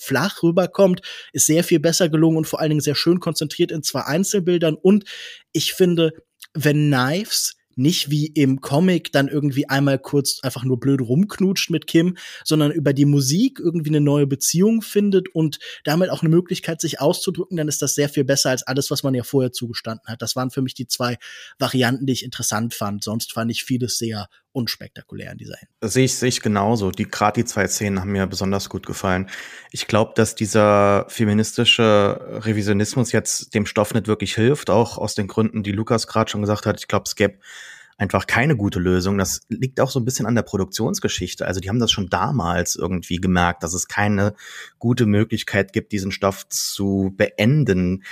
flach rüberkommt, ist sehr viel besser gelungen und vor allen Dingen sehr schön konzentriert in zwei Einzelbildern. Und ich finde, wenn Knives nicht wie im Comic dann irgendwie einmal kurz einfach nur blöd rumknutscht mit Kim, sondern über die Musik irgendwie eine neue Beziehung findet und damit auch eine Möglichkeit, sich auszudrücken, dann ist das sehr viel besser als alles, was man ja vorher zugestanden hat. Das waren für mich die zwei Varianten, die ich interessant fand. Sonst fand ich vieles sehr unspektakulär in dieser Hinsicht. Sehe ich, sehe ich genauso. Die, gerade die zwei Szenen haben mir besonders gut gefallen. Ich glaube, dass dieser feministische Revisionismus jetzt dem Stoff nicht wirklich hilft, auch aus den Gründen, die Lukas gerade schon gesagt hat. Ich glaube, es gäbe einfach keine gute Lösung. Das liegt auch so ein bisschen an der Produktionsgeschichte. Also die haben das schon damals irgendwie gemerkt, dass es keine gute Möglichkeit gibt, diesen Stoff zu beenden.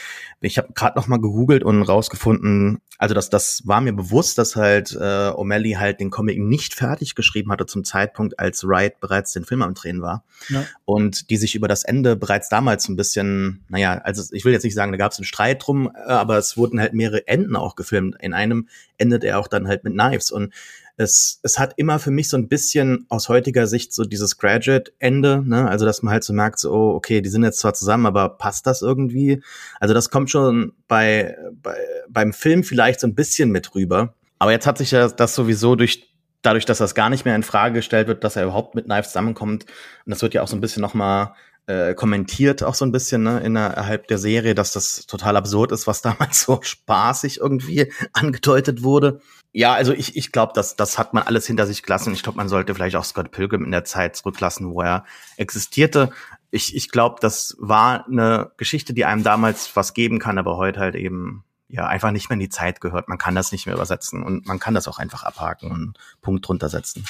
Ich habe gerade noch mal gegoogelt und rausgefunden, also das, das war mir bewusst, dass halt äh, O'Malley halt den Comic nicht fertig geschrieben hatte zum Zeitpunkt, als Wright bereits den Film am Drehen war. Ja. Und die sich über das Ende bereits damals ein bisschen, naja, also ich will jetzt nicht sagen, da gab es einen Streit drum, äh, aber es wurden halt mehrere Enden auch gefilmt. In einem endet er auch dann halt mit Knives. Und es, es hat immer für mich so ein bisschen aus heutiger Sicht so dieses Graduate-Ende, ne? Also, dass man halt so merkt, so, oh, okay, die sind jetzt zwar zusammen, aber passt das irgendwie? Also, das kommt schon bei, bei beim Film vielleicht so ein bisschen mit rüber. Aber jetzt hat sich ja das sowieso durch dadurch, dass das gar nicht mehr in Frage gestellt wird, dass er überhaupt mit Knives zusammenkommt. Und das wird ja auch so ein bisschen noch mal äh, kommentiert auch so ein bisschen ne, innerhalb der Serie, dass das total absurd ist, was damals so spaßig irgendwie angedeutet wurde. Ja, also ich, ich glaube, das, das hat man alles hinter sich gelassen. Ich glaube, man sollte vielleicht auch Scott Pilgrim in der Zeit zurücklassen, wo er existierte. Ich, ich glaube, das war eine Geschichte, die einem damals was geben kann, aber heute halt eben ja einfach nicht mehr in die Zeit gehört. Man kann das nicht mehr übersetzen und man kann das auch einfach abhaken und Punkt drunter setzen.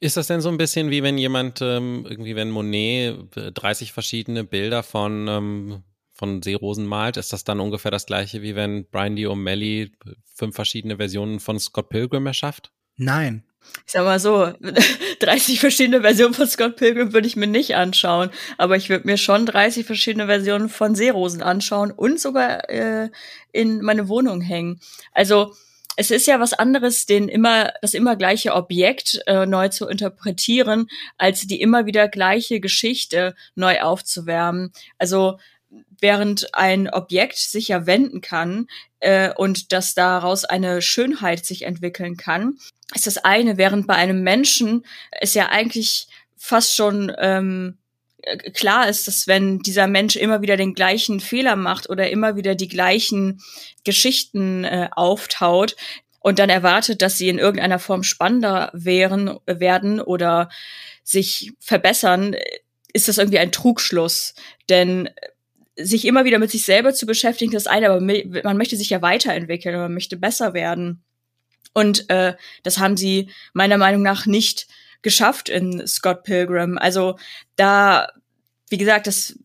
Ist das denn so ein bisschen wie wenn jemand, ähm, irgendwie, wenn Monet 30 verschiedene Bilder von, ähm, von Seerosen malt, ist das dann ungefähr das gleiche wie wenn Brian D. O'Malley fünf verschiedene Versionen von Scott Pilgrim erschafft? Nein. Ich sag mal so, 30 verschiedene Versionen von Scott Pilgrim würde ich mir nicht anschauen, aber ich würde mir schon 30 verschiedene Versionen von Seerosen anschauen und sogar äh, in meine Wohnung hängen. Also es ist ja was anderes, den immer, das immer gleiche Objekt äh, neu zu interpretieren, als die immer wieder gleiche Geschichte neu aufzuwärmen. Also während ein Objekt sich ja wenden kann äh, und dass daraus eine Schönheit sich entwickeln kann, ist das eine, während bei einem Menschen es ja eigentlich fast schon ähm, äh, klar ist, dass wenn dieser Mensch immer wieder den gleichen Fehler macht oder immer wieder die gleichen Geschichten äh, auftaut und dann erwartet, dass sie in irgendeiner Form spannender wären, werden oder sich verbessern, ist das irgendwie ein Trugschluss. Denn sich immer wieder mit sich selber zu beschäftigen, das eine, aber man möchte sich ja weiterentwickeln, man möchte besser werden. Und äh, das haben sie meiner Meinung nach nicht geschafft in Scott Pilgrim. Also da, wie gesagt, das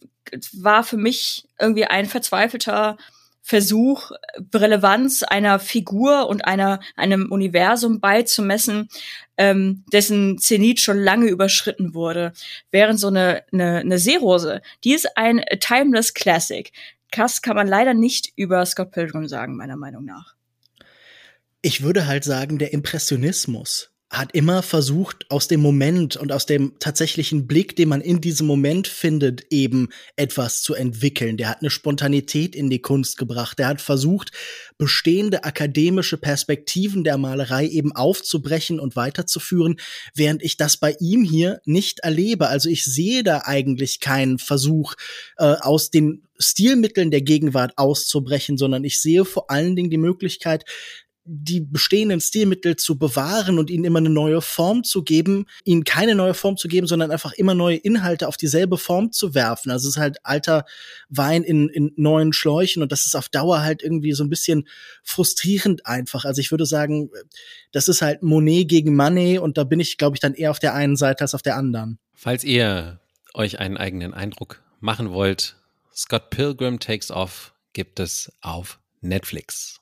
war für mich irgendwie ein verzweifelter Versuch, Relevanz einer Figur und einer, einem Universum beizumessen, ähm, dessen Zenit schon lange überschritten wurde. Während so eine, eine, eine Seerose, die ist ein timeless Classic. Das kann man leider nicht über Scott Pilgrim sagen, meiner Meinung nach. Ich würde halt sagen, der Impressionismus hat immer versucht, aus dem Moment und aus dem tatsächlichen Blick, den man in diesem Moment findet, eben etwas zu entwickeln. Der hat eine Spontanität in die Kunst gebracht. Der hat versucht, bestehende akademische Perspektiven der Malerei eben aufzubrechen und weiterzuführen, während ich das bei ihm hier nicht erlebe. Also ich sehe da eigentlich keinen Versuch, äh, aus den Stilmitteln der Gegenwart auszubrechen, sondern ich sehe vor allen Dingen die Möglichkeit, die bestehenden Stilmittel zu bewahren und ihnen immer eine neue Form zu geben, ihnen keine neue Form zu geben, sondern einfach immer neue Inhalte auf dieselbe Form zu werfen. Also es ist halt alter Wein in, in neuen Schläuchen und das ist auf Dauer halt irgendwie so ein bisschen frustrierend einfach. Also ich würde sagen, das ist halt Monet gegen Manet und da bin ich, glaube ich, dann eher auf der einen Seite als auf der anderen. Falls ihr euch einen eigenen Eindruck machen wollt, Scott Pilgrim Takes Off gibt es auf Netflix.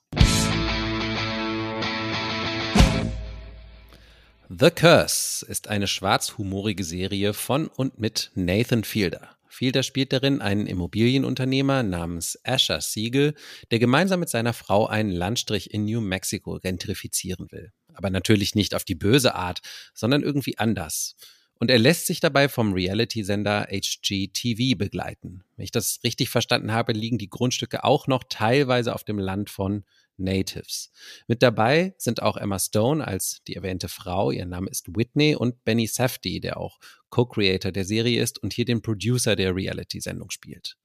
The Curse ist eine schwarzhumorige Serie von und mit Nathan Fielder. Fielder spielt darin einen Immobilienunternehmer namens Asher Siegel, der gemeinsam mit seiner Frau einen Landstrich in New Mexico gentrifizieren will. Aber natürlich nicht auf die böse Art, sondern irgendwie anders. Und er lässt sich dabei vom Reality-Sender HGTV begleiten. Wenn ich das richtig verstanden habe, liegen die Grundstücke auch noch teilweise auf dem Land von Natives. Mit dabei sind auch Emma Stone als die erwähnte Frau, ihr Name ist Whitney, und Benny Safdie, der auch Co-Creator der Serie ist und hier den Producer der Reality-Sendung spielt.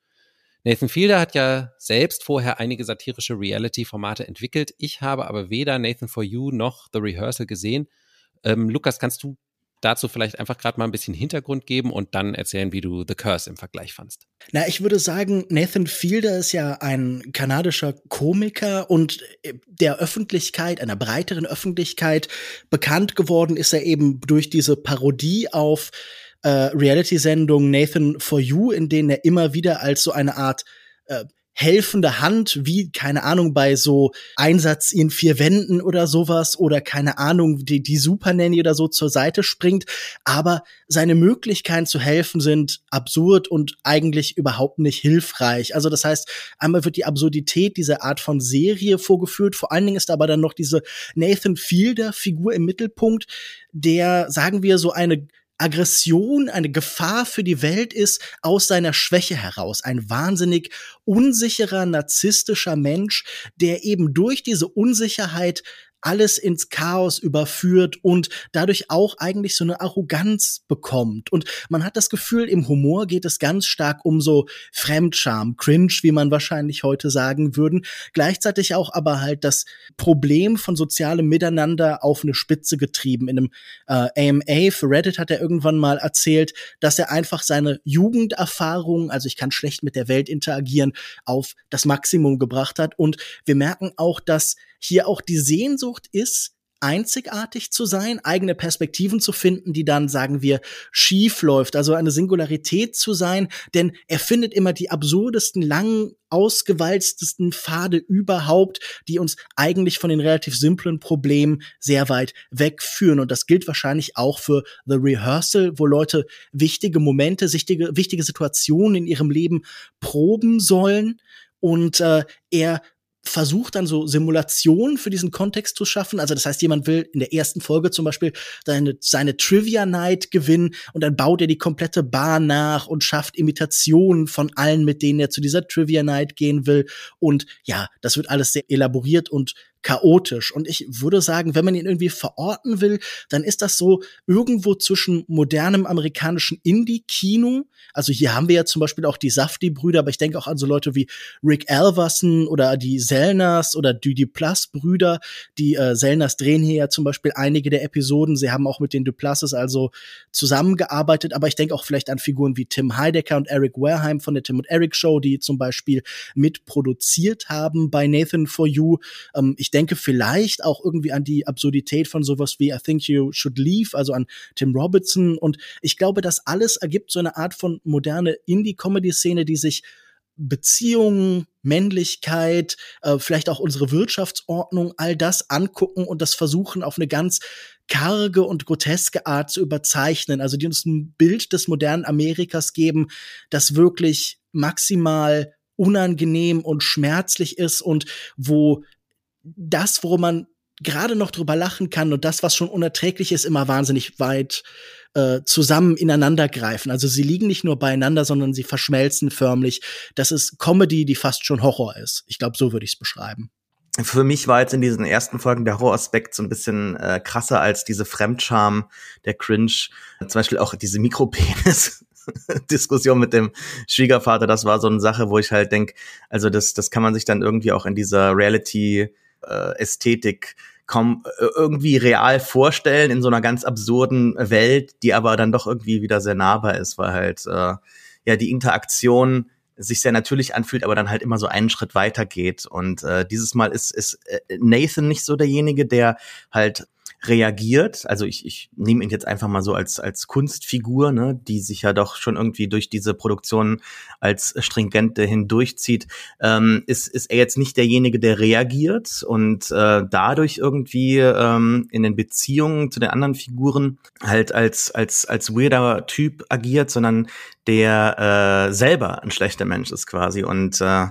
Nathan Fielder hat ja selbst vorher einige satirische Reality-Formate entwickelt. Ich habe aber weder Nathan for You noch The Rehearsal gesehen. Ähm, Lukas, kannst du dazu vielleicht einfach gerade mal ein bisschen Hintergrund geben und dann erzählen, wie du The Curse im Vergleich fandst. Na, ich würde sagen, Nathan Fielder ist ja ein kanadischer Komiker und der Öffentlichkeit, einer breiteren Öffentlichkeit bekannt geworden ist er eben durch diese Parodie auf äh, Reality-Sendung Nathan for You, in denen er immer wieder als so eine Art äh, helfende Hand, wie, keine Ahnung, bei so Einsatz in vier Wänden oder sowas oder keine Ahnung, die, die Super Nanny oder so zur Seite springt. Aber seine Möglichkeiten zu helfen sind absurd und eigentlich überhaupt nicht hilfreich. Also das heißt, einmal wird die Absurdität dieser Art von Serie vorgeführt. Vor allen Dingen ist aber dann noch diese Nathan Fielder Figur im Mittelpunkt, der, sagen wir, so eine Aggression eine Gefahr für die Welt ist aus seiner Schwäche heraus. Ein wahnsinnig unsicherer, narzisstischer Mensch, der eben durch diese Unsicherheit alles ins Chaos überführt und dadurch auch eigentlich so eine Arroganz bekommt. Und man hat das Gefühl, im Humor geht es ganz stark um so Fremdscham, Cringe, wie man wahrscheinlich heute sagen würden. Gleichzeitig auch aber halt das Problem von sozialem Miteinander auf eine Spitze getrieben. In einem äh, AMA für Reddit hat er irgendwann mal erzählt, dass er einfach seine Jugenderfahrung, also ich kann schlecht mit der Welt interagieren, auf das Maximum gebracht hat. Und wir merken auch, dass hier auch die Sehnsucht ist, einzigartig zu sein, eigene Perspektiven zu finden, die dann, sagen wir, schief läuft, also eine Singularität zu sein, denn er findet immer die absurdesten, lang ausgewalztesten Pfade überhaupt, die uns eigentlich von den relativ simplen Problemen sehr weit wegführen. Und das gilt wahrscheinlich auch für The Rehearsal, wo Leute wichtige Momente, wichtige, wichtige Situationen in ihrem Leben proben sollen. Und äh, er versucht dann so Simulationen für diesen Kontext zu schaffen. Also das heißt, jemand will in der ersten Folge zum Beispiel seine, seine Trivia Night gewinnen und dann baut er die komplette Bar nach und schafft Imitationen von allen, mit denen er zu dieser Trivia Night gehen will. Und ja, das wird alles sehr elaboriert und chaotisch. Und ich würde sagen, wenn man ihn irgendwie verorten will, dann ist das so irgendwo zwischen modernem amerikanischen Indie-Kino. Also hier haben wir ja zum Beispiel auch die Safdie-Brüder, aber ich denke auch an so Leute wie Rick Alverson oder die Selners oder die Duplass-Brüder. Die äh, drehen hier ja zum Beispiel einige der Episoden. Sie haben auch mit den Duplasses also zusammengearbeitet, aber ich denke auch vielleicht an Figuren wie Tim Heidecker und Eric Wareheim von der Tim und Eric Show, die zum Beispiel mitproduziert haben bei Nathan for You. Ähm, ich denke vielleicht auch irgendwie an die Absurdität von sowas wie I Think You Should Leave, also an Tim Robertson. Und ich glaube, das alles ergibt so eine Art von moderne Indie-Comedy-Szene, die sich Beziehungen, Männlichkeit, äh, vielleicht auch unsere Wirtschaftsordnung, all das angucken und das versuchen auf eine ganz karge und groteske Art zu überzeichnen. Also die uns ein Bild des modernen Amerikas geben, das wirklich maximal unangenehm und schmerzlich ist und wo das, worum man gerade noch drüber lachen kann und das, was schon unerträglich ist, immer wahnsinnig weit äh, zusammen ineinander greifen. Also sie liegen nicht nur beieinander, sondern sie verschmelzen förmlich. Das ist Comedy, die fast schon Horror ist. Ich glaube, so würde ich es beschreiben. Für mich war jetzt in diesen ersten Folgen der Horroraspekt so ein bisschen äh, krasser als diese Fremdscham, der Cringe. Zum Beispiel auch diese Mikropenis. Diskussion mit dem Schwiegervater, das war so eine Sache, wo ich halt denk, also das, das kann man sich dann irgendwie auch in dieser Reality-Ästhetik äh, kaum äh, irgendwie real vorstellen in so einer ganz absurden Welt, die aber dann doch irgendwie wieder sehr nahbar ist, weil halt äh, ja die Interaktion sich sehr natürlich anfühlt, aber dann halt immer so einen Schritt weiter geht. Und äh, dieses Mal ist, ist äh, Nathan nicht so derjenige, der halt reagiert. Also ich, ich nehme ihn jetzt einfach mal so als, als Kunstfigur, ne, die sich ja doch schon irgendwie durch diese Produktion als stringente hindurchzieht, ähm, ist, ist er jetzt nicht derjenige, der reagiert und äh, dadurch irgendwie ähm, in den Beziehungen zu den anderen Figuren halt als, als, als weirder Typ agiert, sondern der äh, selber ein schlechter Mensch ist quasi und äh,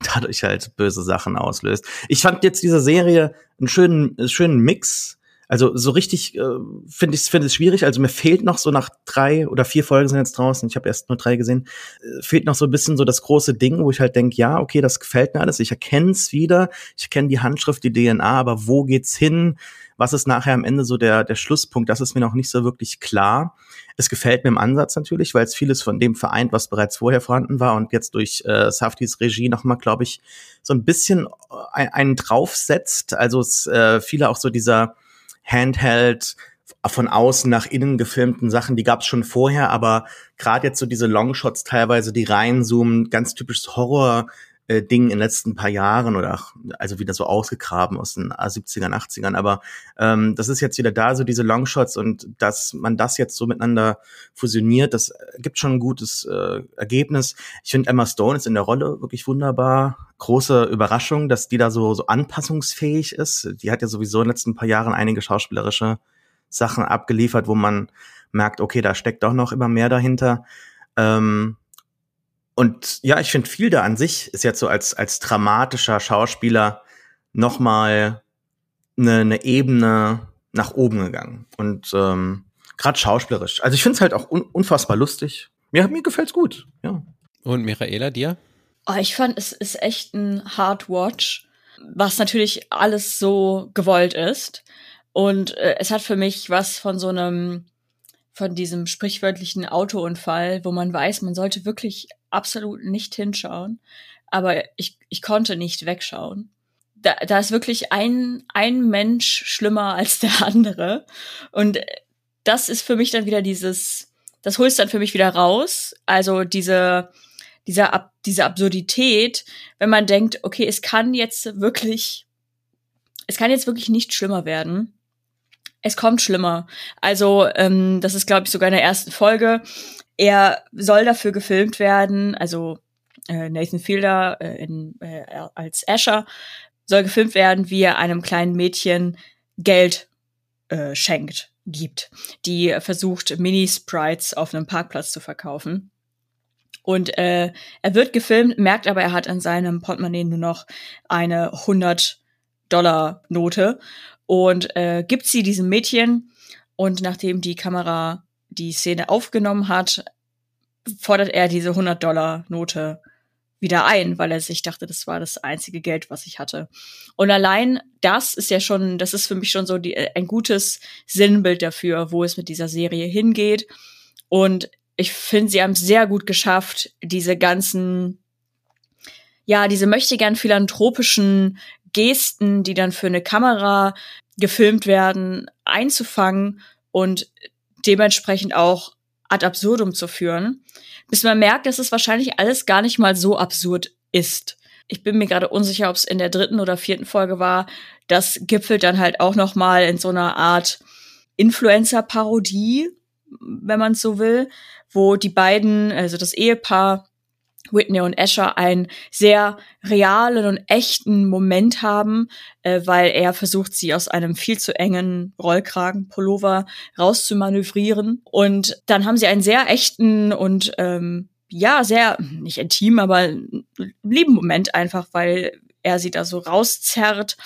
dadurch halt böse Sachen auslöst. Ich fand jetzt diese Serie einen schönen, schönen Mix also so richtig äh, finde ich es schwierig. Also mir fehlt noch so nach drei oder vier Folgen sind jetzt draußen. Ich habe erst nur drei gesehen. Äh, fehlt noch so ein bisschen so das große Ding, wo ich halt denke, ja, okay, das gefällt mir alles. Ich erkenne es wieder. Ich kenne die Handschrift, die DNA, aber wo geht's hin? Was ist nachher am Ende so der der Schlusspunkt? Das ist mir noch nicht so wirklich klar. Es gefällt mir im Ansatz natürlich, weil es vieles von dem vereint, was bereits vorher vorhanden war und jetzt durch äh, Saftis Regie nochmal, glaube ich, so ein bisschen äh, einen draufsetzt. Also es, äh, viele auch so dieser Handheld von außen nach innen gefilmten Sachen, die gab es schon vorher, aber gerade jetzt so diese Longshots teilweise, die reinzoomen, ganz typisches Horror äh, in den letzten paar Jahren oder also wieder so ausgegraben aus den 70ern, 80ern. Aber ähm, das ist jetzt wieder da, so diese Longshots und dass man das jetzt so miteinander fusioniert, das gibt schon ein gutes äh, Ergebnis. Ich finde Emma Stone ist in der Rolle wirklich wunderbar. Große Überraschung, dass die da so, so anpassungsfähig ist. Die hat ja sowieso in den letzten paar Jahren einige schauspielerische Sachen abgeliefert, wo man merkt, okay, da steckt doch noch immer mehr dahinter. Ähm, und ja, ich finde, Fielder an sich ist jetzt so als, als dramatischer Schauspieler nochmal eine, eine Ebene nach oben gegangen. Und ähm, gerade schauspielerisch. Also ich finde es halt auch un unfassbar lustig. Mir, mir gefällt's gut, ja. Und Michaela, dir? Oh, ich fand, es ist echt ein Hard Watch, was natürlich alles so gewollt ist. Und äh, es hat für mich was von so einem, von diesem sprichwörtlichen Autounfall, wo man weiß, man sollte wirklich absolut nicht hinschauen, aber ich, ich konnte nicht wegschauen. Da, da ist wirklich ein, ein Mensch schlimmer als der andere. Und das ist für mich dann wieder dieses, das holst dann für mich wieder raus. Also diese, diese, Ab diese Absurdität, wenn man denkt, okay, es kann jetzt wirklich, es kann jetzt wirklich nicht schlimmer werden. Es kommt schlimmer. Also, ähm, das ist, glaube ich, sogar in der ersten Folge. Er soll dafür gefilmt werden, also äh, Nathan Fielder äh, in, äh, als Asher soll gefilmt werden, wie er einem kleinen Mädchen Geld äh, schenkt, gibt, die versucht, Mini-Sprites auf einem Parkplatz zu verkaufen. Und äh, er wird gefilmt, merkt aber, er hat an seinem Portemonnaie nur noch eine 100-Dollar-Note und äh, gibt sie diesem Mädchen. Und nachdem die Kamera die Szene aufgenommen hat, fordert er diese 100-Dollar-Note wieder ein, weil er sich dachte, das war das einzige Geld, was ich hatte. Und allein das ist ja schon, das ist für mich schon so die, ein gutes Sinnbild dafür, wo es mit dieser Serie hingeht. Und ich finde, sie haben es sehr gut geschafft, diese ganzen, ja, diese möchtegern philanthropischen Gesten, die dann für eine Kamera gefilmt werden, einzufangen und dementsprechend auch ad absurdum zu führen, bis man merkt, dass es wahrscheinlich alles gar nicht mal so absurd ist. Ich bin mir gerade unsicher, ob es in der dritten oder vierten Folge war. Das gipfelt dann halt auch noch mal in so einer Art Influencer-Parodie, wenn man es so will, wo die beiden, also das Ehepaar Whitney und Asher einen sehr realen und echten Moment haben, äh, weil er versucht, sie aus einem viel zu engen Rollkragenpullover rauszumanövrieren. Und dann haben sie einen sehr echten und ähm, ja, sehr, nicht intim, aber lieben Moment einfach, weil er sie da so rauszerrt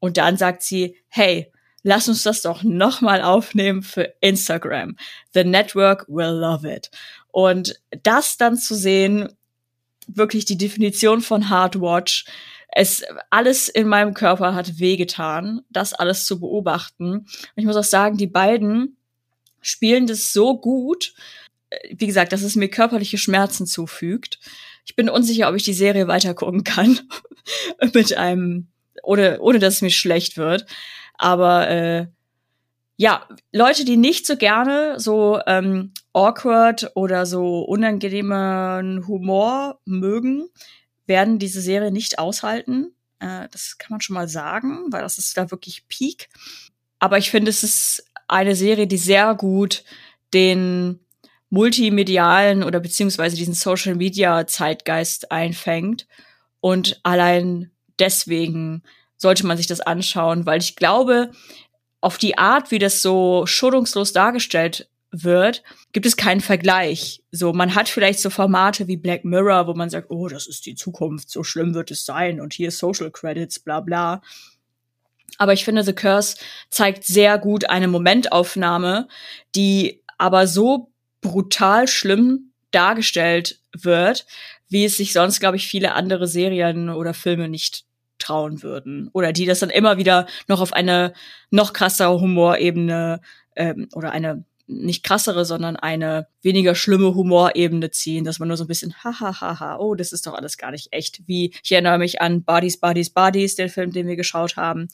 Und dann sagt sie, hey, lass uns das doch nochmal aufnehmen für Instagram. The network will love it. Und das dann zu sehen, wirklich die Definition von Hardwatch, es alles in meinem Körper hat wehgetan, das alles zu beobachten. Und ich muss auch sagen, die beiden spielen das so gut, wie gesagt, dass es mir körperliche Schmerzen zufügt. Ich bin unsicher, ob ich die Serie weiter gucken kann mit einem ohne ohne dass es mir schlecht wird. Aber äh, ja, Leute, die nicht so gerne so ähm, awkward oder so unangenehmen Humor mögen, werden diese Serie nicht aushalten. Äh, das kann man schon mal sagen, weil das ist da wirklich Peak. Aber ich finde, es ist eine Serie, die sehr gut den multimedialen oder beziehungsweise diesen Social Media Zeitgeist einfängt. Und allein deswegen sollte man sich das anschauen, weil ich glaube, auf die Art, wie das so schuldungslos dargestellt wird, gibt es keinen Vergleich. So, man hat vielleicht so Formate wie Black Mirror, wo man sagt, oh, das ist die Zukunft, so schlimm wird es sein und hier Social Credits, bla bla. Aber ich finde, The Curse zeigt sehr gut eine Momentaufnahme, die aber so brutal schlimm dargestellt wird, wie es sich sonst, glaube ich, viele andere Serien oder Filme nicht trauen würden. Oder die das dann immer wieder noch auf eine noch krassere Humorebene ähm, oder eine nicht krassere, sondern eine weniger schlimme Humorebene ziehen, dass man nur so ein bisschen hahaha, oh, das ist doch alles gar nicht echt. Wie ich erinnere mich an Bodies, Bodies, Bodies, den Film, den wir geschaut haben.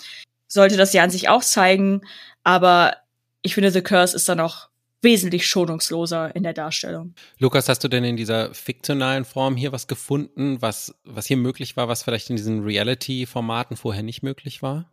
Sollte das ja an sich auch zeigen, aber ich finde, The Curse ist dann noch wesentlich schonungsloser in der Darstellung. Lukas, hast du denn in dieser fiktionalen Form hier was gefunden, was, was hier möglich war, was vielleicht in diesen Reality-Formaten vorher nicht möglich war?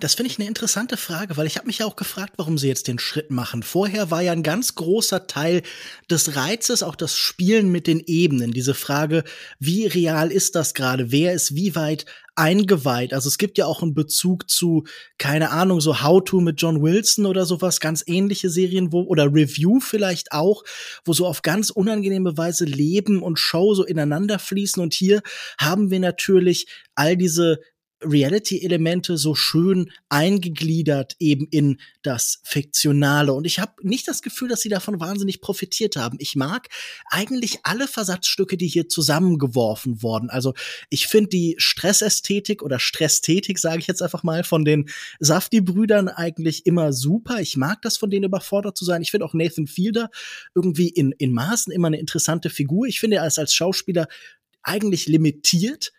Das finde ich eine interessante Frage, weil ich habe mich ja auch gefragt, warum sie jetzt den Schritt machen. Vorher war ja ein ganz großer Teil des Reizes auch das Spielen mit den Ebenen. Diese Frage, wie real ist das gerade? Wer ist wie weit eingeweiht? Also es gibt ja auch einen Bezug zu, keine Ahnung, so How to mit John Wilson oder sowas, ganz ähnliche Serien, wo, oder Review vielleicht auch, wo so auf ganz unangenehme Weise Leben und Show so ineinander fließen. Und hier haben wir natürlich all diese Reality-Elemente so schön eingegliedert eben in das Fiktionale. Und ich habe nicht das Gefühl, dass sie davon wahnsinnig profitiert haben. Ich mag eigentlich alle Versatzstücke, die hier zusammengeworfen wurden. Also ich finde die Stressästhetik oder Stresstätik, sage ich jetzt einfach mal, von den Safti-Brüdern eigentlich immer super. Ich mag das, von denen überfordert zu sein. Ich finde auch Nathan Fielder irgendwie in, in Maßen immer eine interessante Figur. Ich finde er ist als Schauspieler eigentlich limitiert.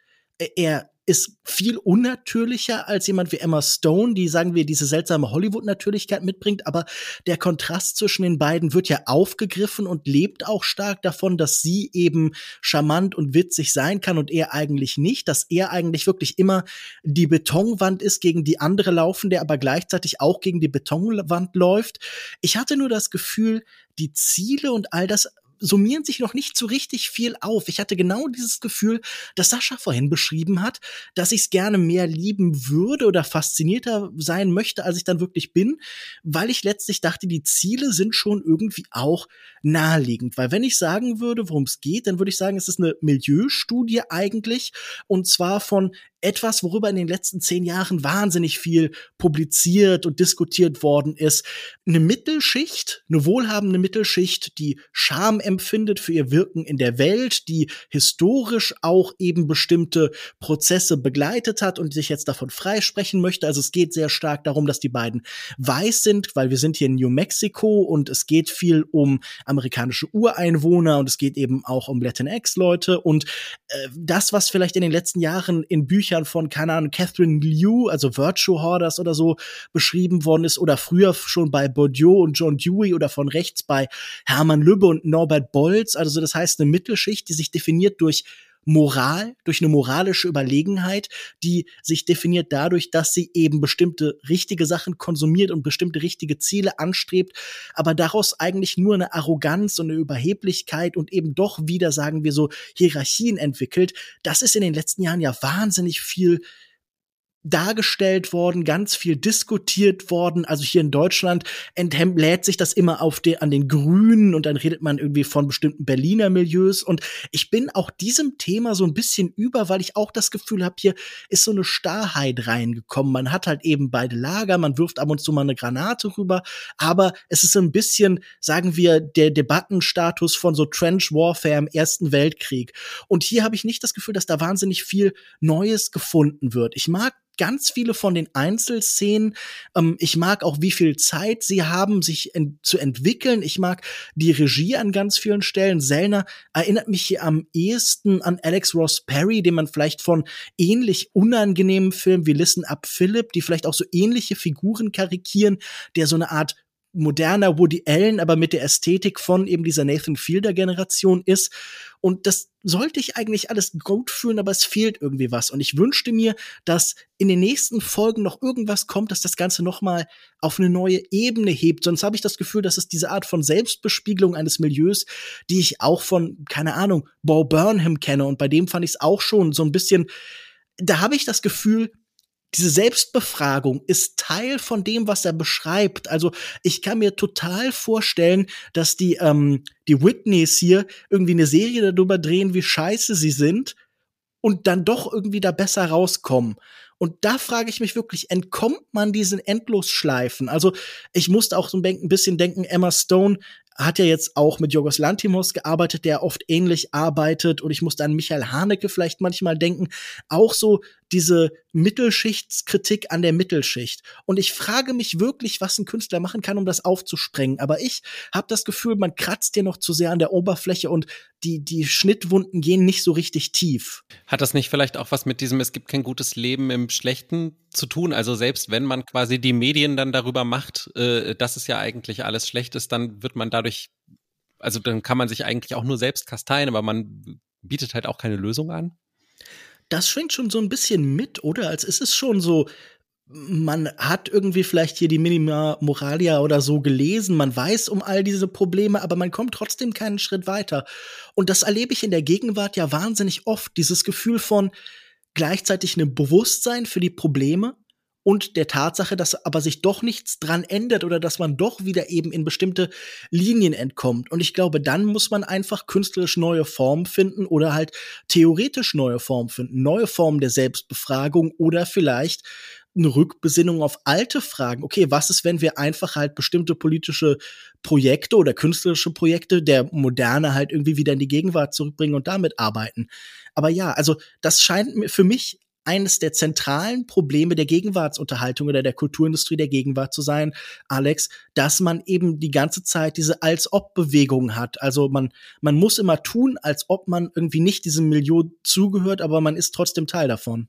Er ist viel unnatürlicher als jemand wie Emma Stone, die, sagen wir, diese seltsame Hollywood-Natürlichkeit mitbringt. Aber der Kontrast zwischen den beiden wird ja aufgegriffen und lebt auch stark davon, dass sie eben charmant und witzig sein kann und er eigentlich nicht, dass er eigentlich wirklich immer die Betonwand ist, gegen die andere laufen, der aber gleichzeitig auch gegen die Betonwand läuft. Ich hatte nur das Gefühl, die Ziele und all das summieren sich noch nicht so richtig viel auf. Ich hatte genau dieses Gefühl, das Sascha vorhin beschrieben hat, dass ich es gerne mehr lieben würde oder faszinierter sein möchte, als ich dann wirklich bin, weil ich letztlich dachte, die Ziele sind schon irgendwie auch naheliegend. Weil wenn ich sagen würde, worum es geht, dann würde ich sagen, es ist eine Milieustudie eigentlich und zwar von etwas, worüber in den letzten zehn Jahren wahnsinnig viel publiziert und diskutiert worden ist. Eine Mittelschicht, eine wohlhabende Mittelschicht, die Scham empfindet für ihr Wirken in der Welt, die historisch auch eben bestimmte Prozesse begleitet hat und sich jetzt davon freisprechen möchte. Also es geht sehr stark darum, dass die beiden weiß sind, weil wir sind hier in New Mexico und es geht viel um amerikanische Ureinwohner und es geht eben auch um Latinx-Leute und äh, das, was vielleicht in den letzten Jahren in Büchern Büchern von, keine Ahnung, Catherine Liu, also Virtue Hoarders oder so, beschrieben worden ist oder früher schon bei Bourdieu und John Dewey oder von rechts bei Hermann Lübbe und Norbert Bolz. Also das heißt eine Mittelschicht, die sich definiert durch Moral, durch eine moralische Überlegenheit, die sich definiert dadurch, dass sie eben bestimmte richtige Sachen konsumiert und bestimmte richtige Ziele anstrebt, aber daraus eigentlich nur eine Arroganz und eine Überheblichkeit und eben doch wieder, sagen wir so, Hierarchien entwickelt. Das ist in den letzten Jahren ja wahnsinnig viel dargestellt worden, ganz viel diskutiert worden. Also hier in Deutschland entlädt sich das immer auf den, an den Grünen und dann redet man irgendwie von bestimmten Berliner Milieus. Und ich bin auch diesem Thema so ein bisschen über, weil ich auch das Gefühl habe, hier ist so eine Starrheit reingekommen. Man hat halt eben beide Lager, man wirft ab und zu mal eine Granate rüber, aber es ist so ein bisschen, sagen wir, der Debattenstatus von so Trench Warfare im Ersten Weltkrieg. Und hier habe ich nicht das Gefühl, dass da wahnsinnig viel Neues gefunden wird. Ich mag ganz viele von den Einzelszenen. Ähm, ich mag auch, wie viel Zeit sie haben, sich ent zu entwickeln. Ich mag die Regie an ganz vielen Stellen. Sellner erinnert mich hier am ehesten an Alex Ross Perry, den man vielleicht von ähnlich unangenehmen Filmen wie Listen Up Philip, die vielleicht auch so ähnliche Figuren karikieren, der so eine Art moderner Woody Allen, aber mit der Ästhetik von eben dieser Nathan Fielder Generation ist. Und das sollte ich eigentlich alles gut fühlen, aber es fehlt irgendwie was. Und ich wünschte mir, dass in den nächsten Folgen noch irgendwas kommt, dass das Ganze noch mal auf eine neue Ebene hebt. Sonst habe ich das Gefühl, dass es diese Art von Selbstbespiegelung eines Milieus, die ich auch von, keine Ahnung, Bo Burnham kenne. Und bei dem fand ich es auch schon so ein bisschen, da habe ich das Gefühl, diese Selbstbefragung ist Teil von dem, was er beschreibt. Also ich kann mir total vorstellen, dass die, ähm, die Whitneys hier irgendwie eine Serie darüber drehen, wie scheiße sie sind und dann doch irgendwie da besser rauskommen. Und da frage ich mich wirklich, entkommt man diesen Endlosschleifen? Also ich musste auch so ein bisschen denken, Emma Stone hat ja jetzt auch mit Jorgos Lantimos gearbeitet, der oft ähnlich arbeitet. Und ich musste an Michael Haneke vielleicht manchmal denken. Auch so diese Mittelschichtskritik an der Mittelschicht. Und ich frage mich wirklich, was ein Künstler machen kann, um das aufzusprengen. Aber ich habe das Gefühl, man kratzt hier noch zu sehr an der Oberfläche und die, die Schnittwunden gehen nicht so richtig tief. Hat das nicht vielleicht auch was mit diesem Es gibt kein gutes Leben im Schlechten zu tun? Also selbst wenn man quasi die Medien dann darüber macht, äh, dass es ja eigentlich alles schlecht ist, dann wird man dadurch, also dann kann man sich eigentlich auch nur selbst kasteien, aber man bietet halt auch keine Lösung an? Das schwingt schon so ein bisschen mit, oder? Als ist es schon so, man hat irgendwie vielleicht hier die Minima Moralia oder so gelesen, man weiß um all diese Probleme, aber man kommt trotzdem keinen Schritt weiter. Und das erlebe ich in der Gegenwart ja wahnsinnig oft, dieses Gefühl von gleichzeitig einem Bewusstsein für die Probleme und der Tatsache, dass aber sich doch nichts dran ändert oder dass man doch wieder eben in bestimmte Linien entkommt. Und ich glaube, dann muss man einfach künstlerisch neue Formen finden oder halt theoretisch neue Formen finden, neue Formen der Selbstbefragung oder vielleicht eine Rückbesinnung auf alte Fragen. Okay, was ist, wenn wir einfach halt bestimmte politische Projekte oder künstlerische Projekte der Moderne halt irgendwie wieder in die Gegenwart zurückbringen und damit arbeiten? Aber ja, also das scheint mir für mich eines der zentralen Probleme der Gegenwartsunterhaltung oder der Kulturindustrie der Gegenwart zu sein, Alex, dass man eben die ganze Zeit diese Als-Ob-Bewegung hat. Also man, man muss immer tun, als ob man irgendwie nicht diesem Milieu zugehört, aber man ist trotzdem Teil davon.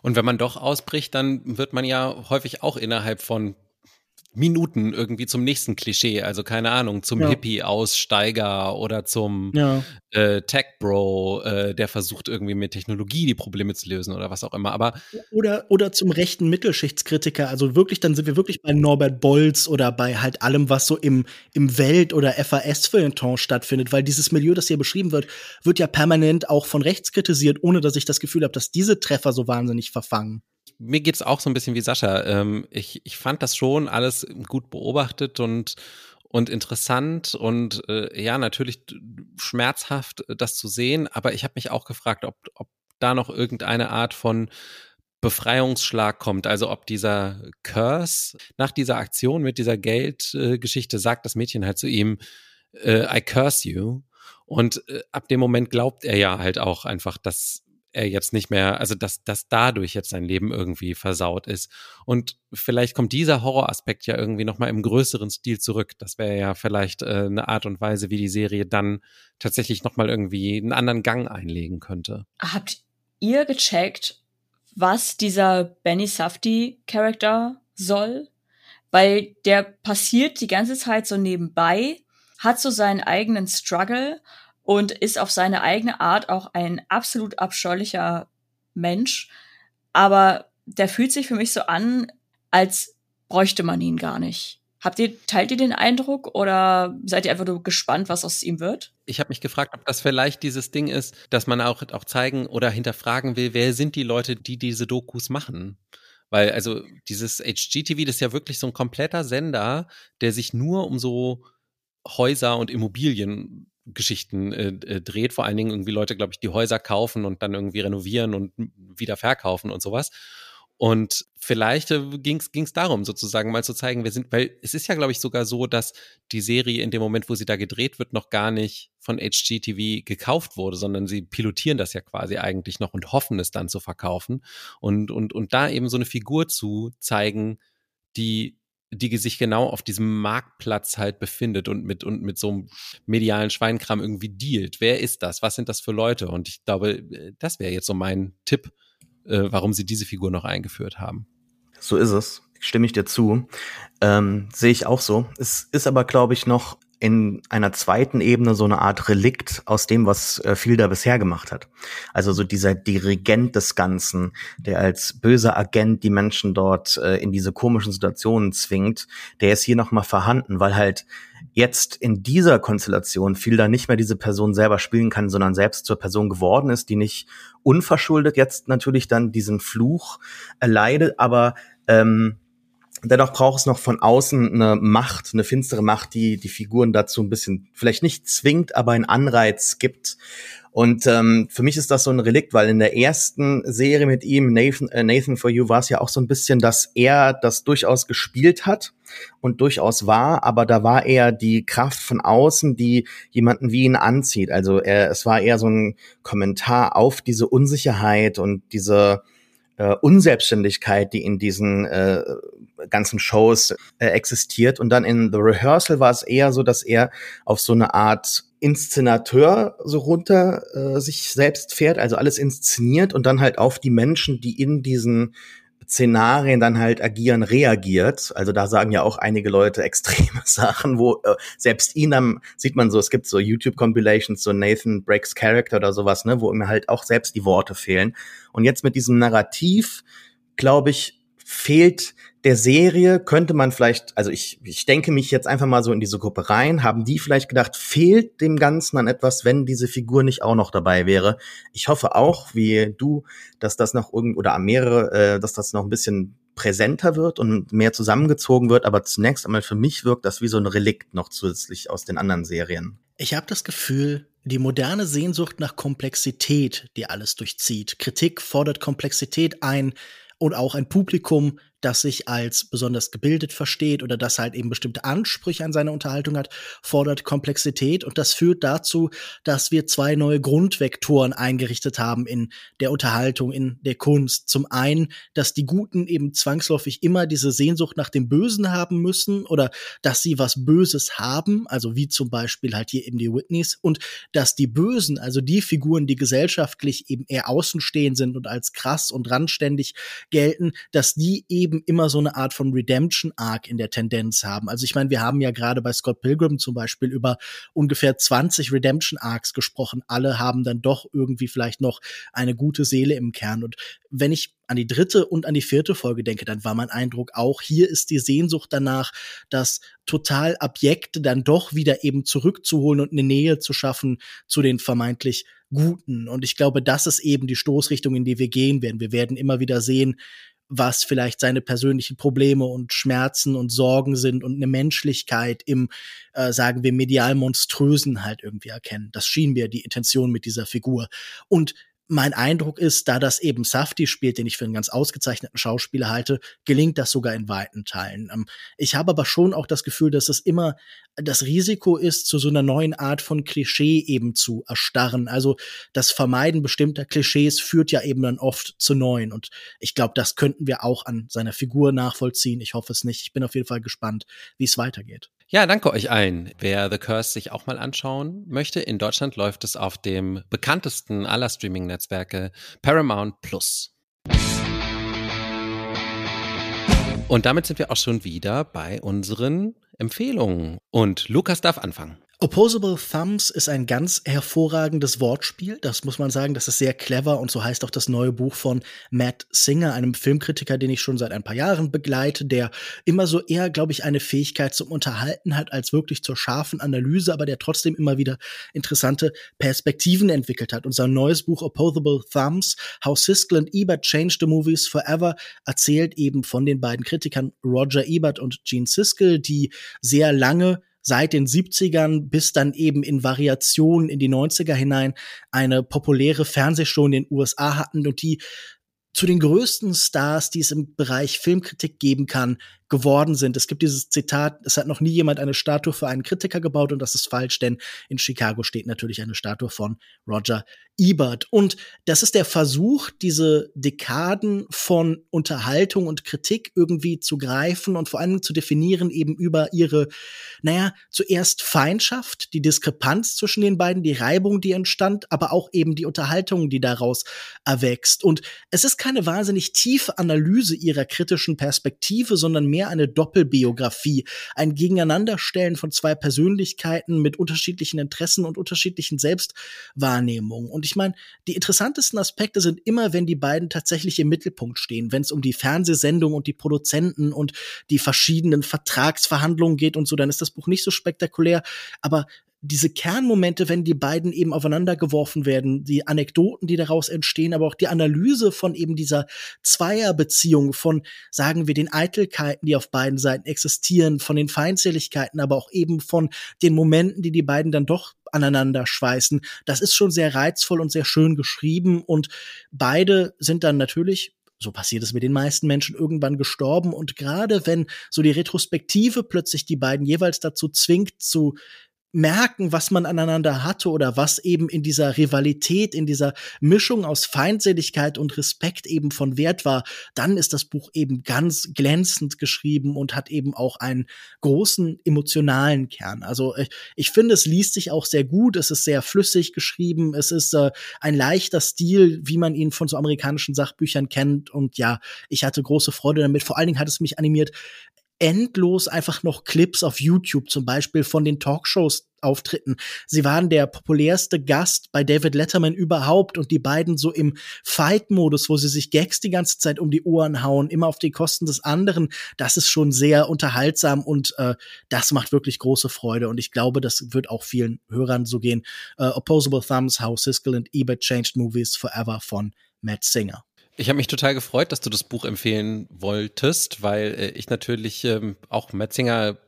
Und wenn man doch ausbricht, dann wird man ja häufig auch innerhalb von Minuten irgendwie zum nächsten Klischee, also keine Ahnung, zum ja. Hippie-Aussteiger oder zum ja. äh, Tech-Bro, äh, der versucht irgendwie mit Technologie die Probleme zu lösen oder was auch immer. Aber oder oder zum rechten Mittelschichtskritiker, also wirklich, dann sind wir wirklich bei Norbert Bolz oder bei halt allem, was so im im Welt- oder FAS-Feuilleton stattfindet, weil dieses Milieu, das hier beschrieben wird, wird ja permanent auch von rechts kritisiert, ohne dass ich das Gefühl habe, dass diese Treffer so wahnsinnig verfangen mir geht's auch so ein bisschen wie Sascha. Ähm, ich, ich fand das schon alles gut beobachtet und, und interessant und äh, ja, natürlich schmerzhaft, das zu sehen. Aber ich habe mich auch gefragt, ob, ob da noch irgendeine Art von Befreiungsschlag kommt. Also ob dieser Curse nach dieser Aktion mit dieser Geldgeschichte äh, sagt das Mädchen halt zu ihm, äh, I curse you. Und äh, ab dem Moment glaubt er ja halt auch einfach, dass er jetzt nicht mehr, also dass, dass dadurch jetzt sein Leben irgendwie versaut ist. Und vielleicht kommt dieser Horroraspekt ja irgendwie nochmal im größeren Stil zurück. Das wäre ja vielleicht äh, eine Art und Weise, wie die Serie dann tatsächlich nochmal irgendwie einen anderen Gang einlegen könnte. Habt ihr gecheckt, was dieser Benny Safdie-Charakter soll? Weil der passiert die ganze Zeit so nebenbei, hat so seinen eigenen Struggle und ist auf seine eigene Art auch ein absolut abscheulicher Mensch. Aber der fühlt sich für mich so an, als bräuchte man ihn gar nicht. Habt ihr, teilt ihr den Eindruck oder seid ihr einfach nur gespannt, was aus ihm wird? Ich habe mich gefragt, ob das vielleicht dieses Ding ist, dass man auch, auch zeigen oder hinterfragen will, wer sind die Leute, die diese Dokus machen? Weil, also, dieses HGTV, das ist ja wirklich so ein kompletter Sender, der sich nur um so Häuser und Immobiliengeschichten äh, äh, dreht. Vor allen Dingen irgendwie Leute, glaube ich, die Häuser kaufen und dann irgendwie renovieren und wieder verkaufen und sowas. Und vielleicht äh, ging es darum, sozusagen mal zu zeigen, wir sind, weil es ist ja, glaube ich, sogar so, dass die Serie in dem Moment, wo sie da gedreht wird, noch gar nicht von HGTV gekauft wurde, sondern sie pilotieren das ja quasi eigentlich noch und hoffen es dann zu verkaufen. Und, und, und da eben so eine Figur zu zeigen, die die sich genau auf diesem Marktplatz halt befindet und mit und mit so einem medialen Schweinkram irgendwie dealt. Wer ist das? Was sind das für Leute? Und ich glaube, äh, das wäre jetzt so mein Tipp, äh, warum sie diese Figur noch eingeführt haben. So ist es. Stimme ich dir zu. Ähm, Sehe ich auch so. Es ist aber, glaube ich, noch in einer zweiten Ebene so eine Art Relikt aus dem, was äh, Fielder bisher gemacht hat. Also so dieser Dirigent des Ganzen, der als böser Agent die Menschen dort äh, in diese komischen Situationen zwingt, der ist hier nochmal vorhanden, weil halt jetzt in dieser Konstellation Fielder nicht mehr diese Person selber spielen kann, sondern selbst zur Person geworden ist, die nicht unverschuldet jetzt natürlich dann diesen Fluch erleidet, aber ähm, Dennoch braucht es noch von außen eine Macht, eine finstere Macht, die die Figuren dazu ein bisschen vielleicht nicht zwingt, aber einen Anreiz gibt. Und ähm, für mich ist das so ein Relikt, weil in der ersten Serie mit ihm, Nathan, äh, Nathan for You, war es ja auch so ein bisschen, dass er das durchaus gespielt hat und durchaus war, aber da war eher die Kraft von außen, die jemanden wie ihn anzieht. Also er, es war eher so ein Kommentar auf diese Unsicherheit und diese äh, Unselbstständigkeit, die in diesen äh, ganzen Shows äh, existiert. Und dann in The Rehearsal war es eher so, dass er auf so eine Art Inszenateur so runter äh, sich selbst fährt, also alles inszeniert und dann halt auf die Menschen, die in diesen Szenarien dann halt agieren, reagiert. Also da sagen ja auch einige Leute extreme Sachen, wo äh, selbst ihn dann sieht man so, es gibt so YouTube-Compilations, so Nathan Breaks Character oder sowas, ne, wo ihm halt auch selbst die Worte fehlen. Und jetzt mit diesem Narrativ, glaube ich, fehlt der Serie könnte man vielleicht, also ich, ich denke mich jetzt einfach mal so in diese Gruppe rein, haben die vielleicht gedacht, fehlt dem Ganzen an etwas, wenn diese Figur nicht auch noch dabei wäre. Ich hoffe auch, wie du, dass das noch irgend oder mehrere, äh, dass das noch ein bisschen präsenter wird und mehr zusammengezogen wird, aber zunächst einmal für mich wirkt das wie so ein Relikt noch zusätzlich aus den anderen Serien. Ich habe das Gefühl, die moderne Sehnsucht nach Komplexität, die alles durchzieht. Kritik fordert Komplexität ein und auch ein Publikum, das sich als besonders gebildet versteht oder das halt eben bestimmte Ansprüche an seine Unterhaltung hat, fordert Komplexität und das führt dazu, dass wir zwei neue Grundvektoren eingerichtet haben in der Unterhaltung, in der Kunst. Zum einen, dass die Guten eben zwangsläufig immer diese Sehnsucht nach dem Bösen haben müssen oder dass sie was Böses haben, also wie zum Beispiel halt hier eben die Whitneys und dass die Bösen, also die Figuren, die gesellschaftlich eben eher außenstehend sind und als krass und randständig gelten, dass die eben eben immer so eine Art von Redemption-Arc in der Tendenz haben. Also ich meine, wir haben ja gerade bei Scott Pilgrim zum Beispiel über ungefähr 20 Redemption-Arcs gesprochen. Alle haben dann doch irgendwie vielleicht noch eine gute Seele im Kern. Und wenn ich an die dritte und an die vierte Folge denke, dann war mein Eindruck auch, hier ist die Sehnsucht danach, das total Abjekte dann doch wieder eben zurückzuholen und eine Nähe zu schaffen zu den vermeintlich Guten. Und ich glaube, das ist eben die Stoßrichtung, in die wir gehen werden. Wir werden immer wieder sehen, was vielleicht seine persönlichen Probleme und Schmerzen und Sorgen sind und eine Menschlichkeit im, äh, sagen wir, medial monströsen halt irgendwie erkennen. Das schien mir die Intention mit dieser Figur. Und mein Eindruck ist, da das eben Safti spielt, den ich für einen ganz ausgezeichneten Schauspieler halte, gelingt das sogar in weiten Teilen. Ähm, ich habe aber schon auch das Gefühl, dass es immer das Risiko ist, zu so einer neuen Art von Klischee eben zu erstarren. Also das Vermeiden bestimmter Klischees führt ja eben dann oft zu neuen. Und ich glaube, das könnten wir auch an seiner Figur nachvollziehen. Ich hoffe es nicht. Ich bin auf jeden Fall gespannt, wie es weitergeht. Ja, danke euch allen. Wer The Curse sich auch mal anschauen möchte, in Deutschland läuft es auf dem bekanntesten aller Streaming-Netzwerke Paramount Plus. Und damit sind wir auch schon wieder bei unseren Empfehlungen. Und Lukas darf anfangen. Opposable Thumbs ist ein ganz hervorragendes Wortspiel. Das muss man sagen. Das ist sehr clever und so heißt auch das neue Buch von Matt Singer, einem Filmkritiker, den ich schon seit ein paar Jahren begleite, der immer so eher, glaube ich, eine Fähigkeit zum Unterhalten hat als wirklich zur scharfen Analyse, aber der trotzdem immer wieder interessante Perspektiven entwickelt hat. Unser neues Buch Opposable Thumbs, How Siskel and Ebert Changed the Movies Forever, erzählt eben von den beiden Kritikern Roger Ebert und Gene Siskel, die sehr lange seit den 70ern bis dann eben in Variationen in die 90er hinein eine populäre Fernsehshow in den USA hatten und die zu den größten Stars, die es im Bereich Filmkritik geben kann, geworden sind. Es gibt dieses Zitat, es hat noch nie jemand eine Statue für einen Kritiker gebaut und das ist falsch, denn in Chicago steht natürlich eine Statue von Roger Ebert. Und das ist der Versuch, diese Dekaden von Unterhaltung und Kritik irgendwie zu greifen und vor allem zu definieren eben über ihre, naja, zuerst Feindschaft, die Diskrepanz zwischen den beiden, die Reibung, die entstand, aber auch eben die Unterhaltung, die daraus erwächst. Und es ist keine wahnsinnig tiefe Analyse ihrer kritischen Perspektive, sondern mehr eine Doppelbiografie, ein Gegeneinanderstellen von zwei Persönlichkeiten mit unterschiedlichen Interessen und unterschiedlichen Selbstwahrnehmungen. Und ich meine, die interessantesten Aspekte sind immer, wenn die beiden tatsächlich im Mittelpunkt stehen, wenn es um die Fernsehsendung und die Produzenten und die verschiedenen Vertragsverhandlungen geht und so, dann ist das Buch nicht so spektakulär. Aber diese Kernmomente, wenn die beiden eben aufeinander geworfen werden, die Anekdoten, die daraus entstehen, aber auch die Analyse von eben dieser Zweierbeziehung, von, sagen wir, den Eitelkeiten, die auf beiden Seiten existieren, von den Feindseligkeiten, aber auch eben von den Momenten, die die beiden dann doch aneinander schweißen. Das ist schon sehr reizvoll und sehr schön geschrieben und beide sind dann natürlich so passiert es mit den meisten Menschen irgendwann gestorben. Und gerade wenn so die Retrospektive plötzlich die beiden jeweils dazu zwingt, zu merken, was man aneinander hatte oder was eben in dieser Rivalität, in dieser Mischung aus Feindseligkeit und Respekt eben von Wert war, dann ist das Buch eben ganz glänzend geschrieben und hat eben auch einen großen emotionalen Kern. Also ich, ich finde, es liest sich auch sehr gut, es ist sehr flüssig geschrieben, es ist äh, ein leichter Stil, wie man ihn von so amerikanischen Sachbüchern kennt und ja, ich hatte große Freude damit. Vor allen Dingen hat es mich animiert, endlos einfach noch Clips auf YouTube, zum Beispiel von den Talkshows Auftritten. Sie waren der populärste Gast bei David Letterman überhaupt und die beiden so im Fight-Modus, wo sie sich Gags die ganze Zeit um die Ohren hauen, immer auf die Kosten des anderen. Das ist schon sehr unterhaltsam und äh, das macht wirklich große Freude und ich glaube, das wird auch vielen Hörern so gehen. Äh, Opposable Thumbs, How Siskel and Ebert Changed Movies Forever von Matt Singer. Ich habe mich total gefreut, dass du das Buch empfehlen wolltest, weil äh, ich natürlich ähm, auch Metzinger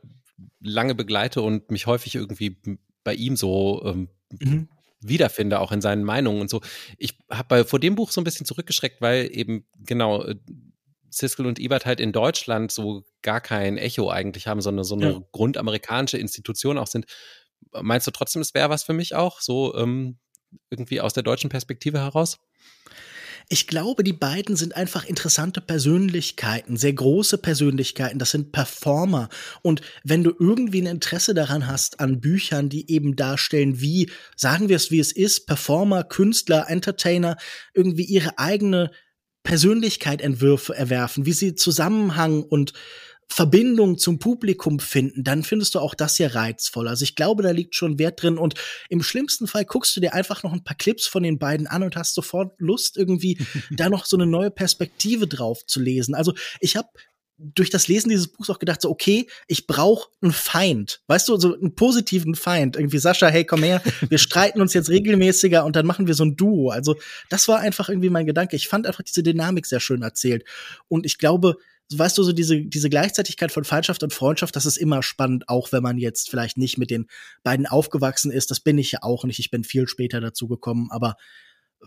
lange begleite und mich häufig irgendwie bei ihm so ähm, mhm. wiederfinde, auch in seinen Meinungen und so. Ich habe vor dem Buch so ein bisschen zurückgeschreckt, weil eben genau äh, Siskel und Ebert halt in Deutschland so gar kein Echo eigentlich haben, sondern so eine ja. grundamerikanische Institution auch sind. Meinst du trotzdem, es wäre was für mich auch, so ähm, irgendwie aus der deutschen Perspektive heraus? Ich glaube, die beiden sind einfach interessante Persönlichkeiten, sehr große Persönlichkeiten. Das sind Performer. Und wenn du irgendwie ein Interesse daran hast an Büchern, die eben darstellen, wie, sagen wir es wie es ist, Performer, Künstler, Entertainer, irgendwie ihre eigene Persönlichkeit Entwürfe erwerfen, wie sie Zusammenhang und Verbindung zum Publikum finden, dann findest du auch das hier reizvoll. Also ich glaube, da liegt schon Wert drin und im schlimmsten Fall guckst du dir einfach noch ein paar Clips von den beiden an und hast sofort Lust irgendwie da noch so eine neue Perspektive drauf zu lesen. Also ich habe durch das Lesen dieses Buchs auch gedacht, so, okay, ich brauche einen Feind. Weißt du, so einen positiven Feind. Irgendwie, Sascha, hey, komm her, wir streiten uns jetzt regelmäßiger und dann machen wir so ein Duo. Also, das war einfach irgendwie mein Gedanke. Ich fand einfach diese Dynamik sehr schön erzählt. Und ich glaube, weißt du, so diese, diese Gleichzeitigkeit von Feindschaft und Freundschaft, das ist immer spannend, auch wenn man jetzt vielleicht nicht mit den beiden aufgewachsen ist. Das bin ich ja auch nicht. Ich bin viel später dazu gekommen, aber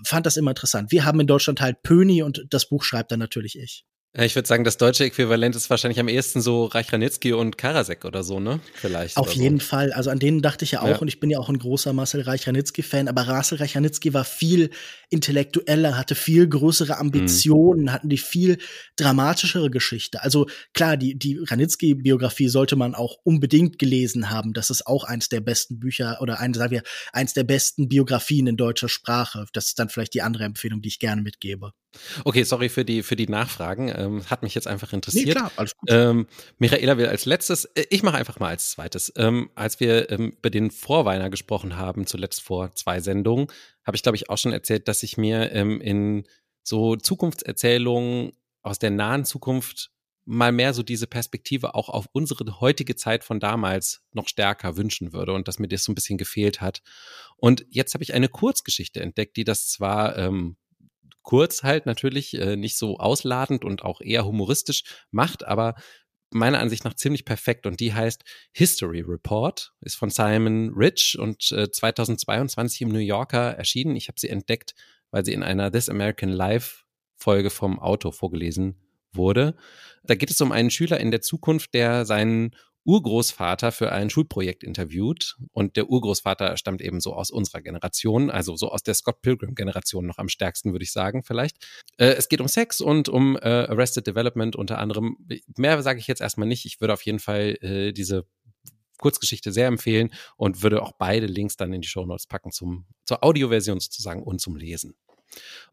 fand das immer interessant. Wir haben in Deutschland halt Pöni und das Buch schreibt dann natürlich ich. Ich würde sagen, das deutsche Äquivalent ist wahrscheinlich am ehesten so Reich Ranitzky und Karasek oder so, ne? Vielleicht. Auf jeden so. Fall. Also an denen dachte ich ja auch ja. und ich bin ja auch ein großer Marcel Reich Ranitzky-Fan, aber Marcel Reich Ranitzky war viel intellektueller, hatte viel größere Ambitionen, mhm. hatten die viel dramatischere Geschichte. Also klar, die, die Ranitzky-Biografie sollte man auch unbedingt gelesen haben. Das ist auch eins der besten Bücher oder ein, sagen wir, eins der besten Biografien in deutscher Sprache. Das ist dann vielleicht die andere Empfehlung, die ich gerne mitgebe. Okay, sorry für die, für die Nachfragen. Ähm, hat mich jetzt einfach interessiert. Nee, klar, alles gut. Ähm, Michaela will als letztes, äh, ich mache einfach mal als zweites. Ähm, als wir ähm, über den Vorweiner gesprochen haben, zuletzt vor zwei Sendungen, habe ich, glaube ich, auch schon erzählt, dass ich mir ähm, in so Zukunftserzählungen aus der nahen Zukunft mal mehr so diese Perspektive auch auf unsere heutige Zeit von damals noch stärker wünschen würde und dass mir das so ein bisschen gefehlt hat. Und jetzt habe ich eine Kurzgeschichte entdeckt, die das zwar ähm, kurz halt natürlich, äh, nicht so ausladend und auch eher humoristisch macht, aber meiner Ansicht nach ziemlich perfekt und die heißt History Report, ist von Simon Rich und äh, 2022 im New Yorker erschienen. Ich habe sie entdeckt, weil sie in einer This American Life Folge vom Auto vorgelesen wurde. Da geht es um einen Schüler in der Zukunft, der seinen Urgroßvater für ein Schulprojekt interviewt. Und der Urgroßvater stammt eben so aus unserer Generation, also so aus der Scott Pilgrim-Generation noch am stärksten, würde ich sagen, vielleicht. Äh, es geht um Sex und um äh, Arrested Development unter anderem. Mehr sage ich jetzt erstmal nicht. Ich würde auf jeden Fall äh, diese Kurzgeschichte sehr empfehlen und würde auch beide Links dann in die Show Notes packen zum, zur Audioversion sozusagen und zum Lesen.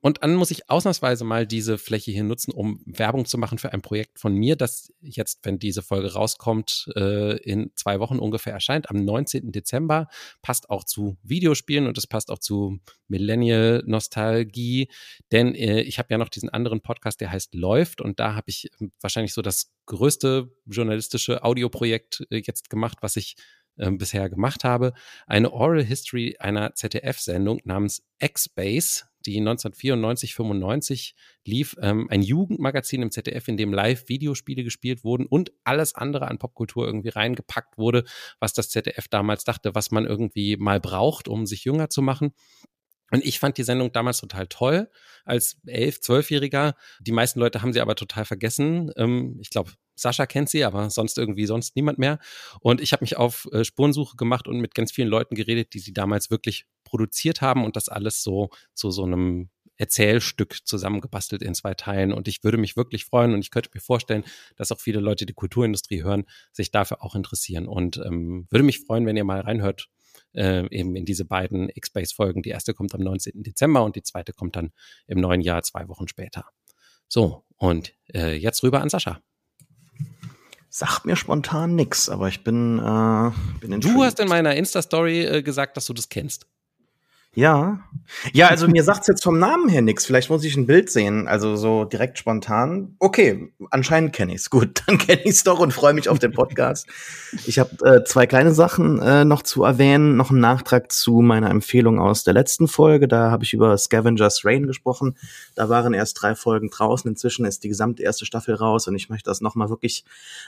Und dann muss ich ausnahmsweise mal diese Fläche hier nutzen, um Werbung zu machen für ein Projekt von mir, das jetzt, wenn diese Folge rauskommt, äh, in zwei Wochen ungefähr erscheint, am 19. Dezember. Passt auch zu Videospielen und es passt auch zu Millennial-Nostalgie, denn äh, ich habe ja noch diesen anderen Podcast, der heißt Läuft und da habe ich ähm, wahrscheinlich so das größte journalistische Audioprojekt äh, jetzt gemacht, was ich äh, bisher gemacht habe. Eine Oral History einer ZDF-Sendung namens X-Base die 1994, 95 lief, ähm, ein Jugendmagazin im ZDF, in dem live Videospiele gespielt wurden und alles andere an Popkultur irgendwie reingepackt wurde, was das ZDF damals dachte, was man irgendwie mal braucht, um sich jünger zu machen. Und ich fand die Sendung damals total toll als elf, zwölfjähriger. Die meisten Leute haben sie aber total vergessen. Ähm, ich glaube, Sascha kennt sie, aber sonst irgendwie sonst niemand mehr. Und ich habe mich auf äh, Spurensuche gemacht und mit ganz vielen Leuten geredet, die sie damals wirklich produziert haben und das alles so zu so einem Erzählstück zusammengebastelt in zwei Teilen. Und ich würde mich wirklich freuen und ich könnte mir vorstellen, dass auch viele Leute, die Kulturindustrie hören, sich dafür auch interessieren. Und ähm, würde mich freuen, wenn ihr mal reinhört, äh, eben in diese beiden X-Base-Folgen. Die erste kommt am 19. Dezember und die zweite kommt dann im neuen Jahr, zwei Wochen später. So, und äh, jetzt rüber an Sascha. Sagt mir spontan nix, aber ich bin, äh, bin Du hast in meiner Insta-Story äh, gesagt, dass du das kennst. Ja. Ja, also mir sagt's jetzt vom Namen her nix. Vielleicht muss ich ein Bild sehen. Also so direkt spontan. Okay, anscheinend kenne ich's. Gut, dann kenne ich's doch und freue mich auf den Podcast. Ich habe äh, zwei kleine Sachen äh, noch zu erwähnen. Noch ein Nachtrag zu meiner Empfehlung aus der letzten Folge. Da habe ich über Scavengers Rain gesprochen. Da waren erst drei Folgen draußen. Inzwischen ist die gesamte erste Staffel raus und ich möchte das nochmal wirklich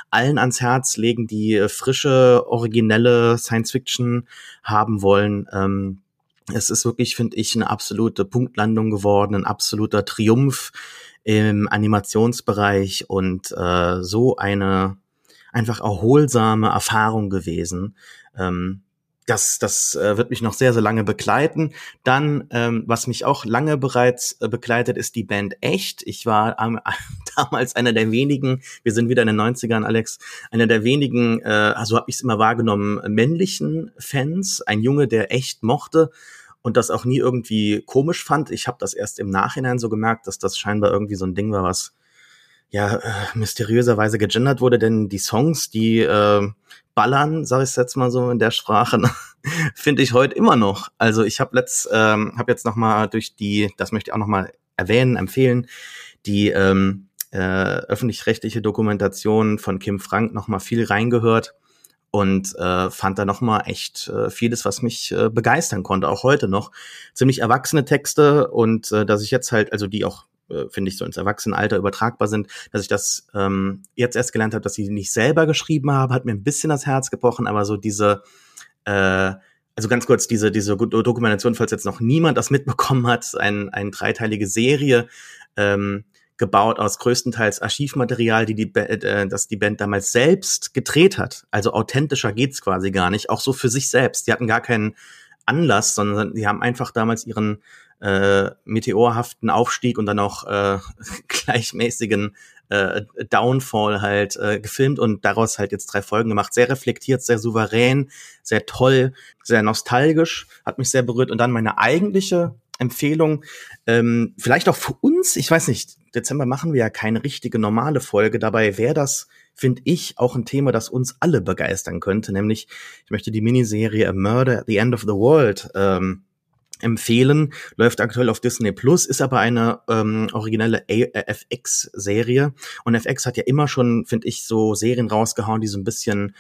allen ans Herz legen, die äh, frische, originelle Science Fiction haben wollen. Ähm, es ist wirklich, finde ich, eine absolute Punktlandung geworden, ein absoluter Triumph im Animationsbereich und äh, so eine einfach erholsame Erfahrung gewesen. Ähm, das, das äh, wird mich noch sehr, sehr lange begleiten. Dann, ähm, was mich auch lange bereits äh, begleitet, ist die Band Echt. Ich war ähm, damals einer der wenigen, wir sind wieder in den 90ern, Alex, einer der wenigen, äh, also habe ich es immer wahrgenommen, männlichen Fans. Ein Junge, der Echt mochte und das auch nie irgendwie komisch fand. Ich habe das erst im Nachhinein so gemerkt, dass das scheinbar irgendwie so ein Ding war, was ja äh, mysteriöserweise gegendert wurde, denn die Songs, die äh, ballern, sage ich jetzt mal so in der Sprache, ne, finde ich heute immer noch. Also ich habe letzt, ähm, habe jetzt noch mal durch die, das möchte ich auch noch mal erwähnen, empfehlen, die ähm, äh, öffentlich-rechtliche Dokumentation von Kim Frank noch mal viel reingehört und äh, fand da noch mal echt äh, vieles, was mich äh, begeistern konnte, auch heute noch. Ziemlich erwachsene Texte und äh, dass ich jetzt halt, also die auch äh, finde ich so ins Erwachsenenalter übertragbar sind, dass ich das ähm, jetzt erst gelernt habe, dass ich nicht selber geschrieben habe, hat mir ein bisschen das Herz gebrochen, aber so diese äh, also ganz kurz, diese, diese Dokumentation, falls jetzt noch niemand das mitbekommen hat, ein, eine dreiteilige Serie, ähm, gebaut aus größtenteils Archivmaterial, die die, äh, das die Band damals selbst gedreht hat. Also authentischer geht's quasi gar nicht. Auch so für sich selbst. Die hatten gar keinen Anlass, sondern die haben einfach damals ihren äh, meteorhaften Aufstieg und dann auch äh, gleichmäßigen äh, Downfall halt äh, gefilmt und daraus halt jetzt drei Folgen gemacht. Sehr reflektiert, sehr souverän, sehr toll, sehr nostalgisch, hat mich sehr berührt. Und dann meine eigentliche Empfehlung, ähm, vielleicht auch für uns, ich weiß nicht, Dezember machen wir ja keine richtige normale Folge, dabei wäre das, finde ich, auch ein Thema, das uns alle begeistern könnte, nämlich ich möchte die Miniserie A Murder at the End of the World ähm, empfehlen. Läuft aktuell auf Disney Plus, ist aber eine ähm, originelle FX-Serie. Und FX hat ja immer schon, finde ich, so Serien rausgehauen, die so ein bisschen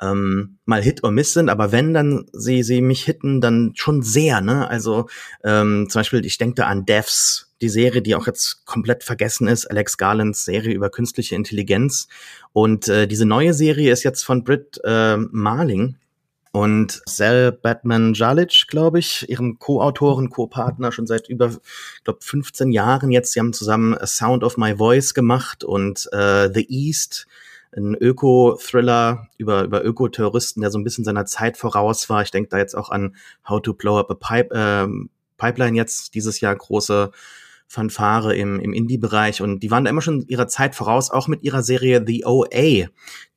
ähm, mal Hit or Miss sind, aber wenn dann sie sie mich hitten, dann schon sehr, ne? Also ähm, zum Beispiel, ich denke da an Devs, die Serie, die auch jetzt komplett vergessen ist, Alex Garlands Serie über künstliche Intelligenz. Und äh, diese neue Serie ist jetzt von Britt äh, Marling und Sal Batman Jalic, glaube ich, ihrem Co-Autoren, Co-Partner schon seit über, glaube 15 Jahren jetzt. Sie haben zusammen A Sound of My Voice gemacht und äh, The East, ein Öko-Thriller über, über Ökoterroristen, der so ein bisschen seiner Zeit voraus war. Ich denke da jetzt auch an How to Blow Up a Pipe, äh, Pipeline jetzt dieses Jahr große Fanfare im, im Indie-Bereich und die waren da immer schon ihrer Zeit voraus, auch mit ihrer Serie The OA,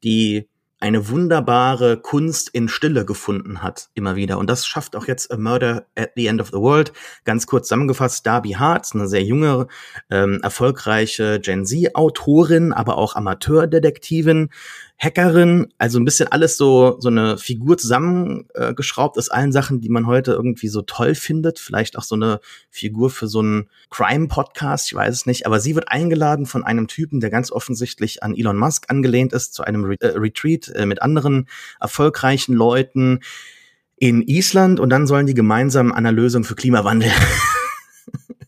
die eine wunderbare Kunst in Stille gefunden hat, immer wieder. Und das schafft auch jetzt A Murder at the End of the World. Ganz kurz zusammengefasst, Darby Hart, eine sehr junge, ähm, erfolgreiche Gen Z-Autorin, aber auch Amateurdetektivin, Hackerin, also ein bisschen alles so, so eine Figur zusammengeschraubt aus allen Sachen, die man heute irgendwie so toll findet. Vielleicht auch so eine Figur für so einen Crime-Podcast, ich weiß es nicht. Aber sie wird eingeladen von einem Typen, der ganz offensichtlich an Elon Musk angelehnt ist, zu einem äh, Retreat äh, mit anderen erfolgreichen Leuten in Island und dann sollen die gemeinsam an einer Lösung für Klimawandel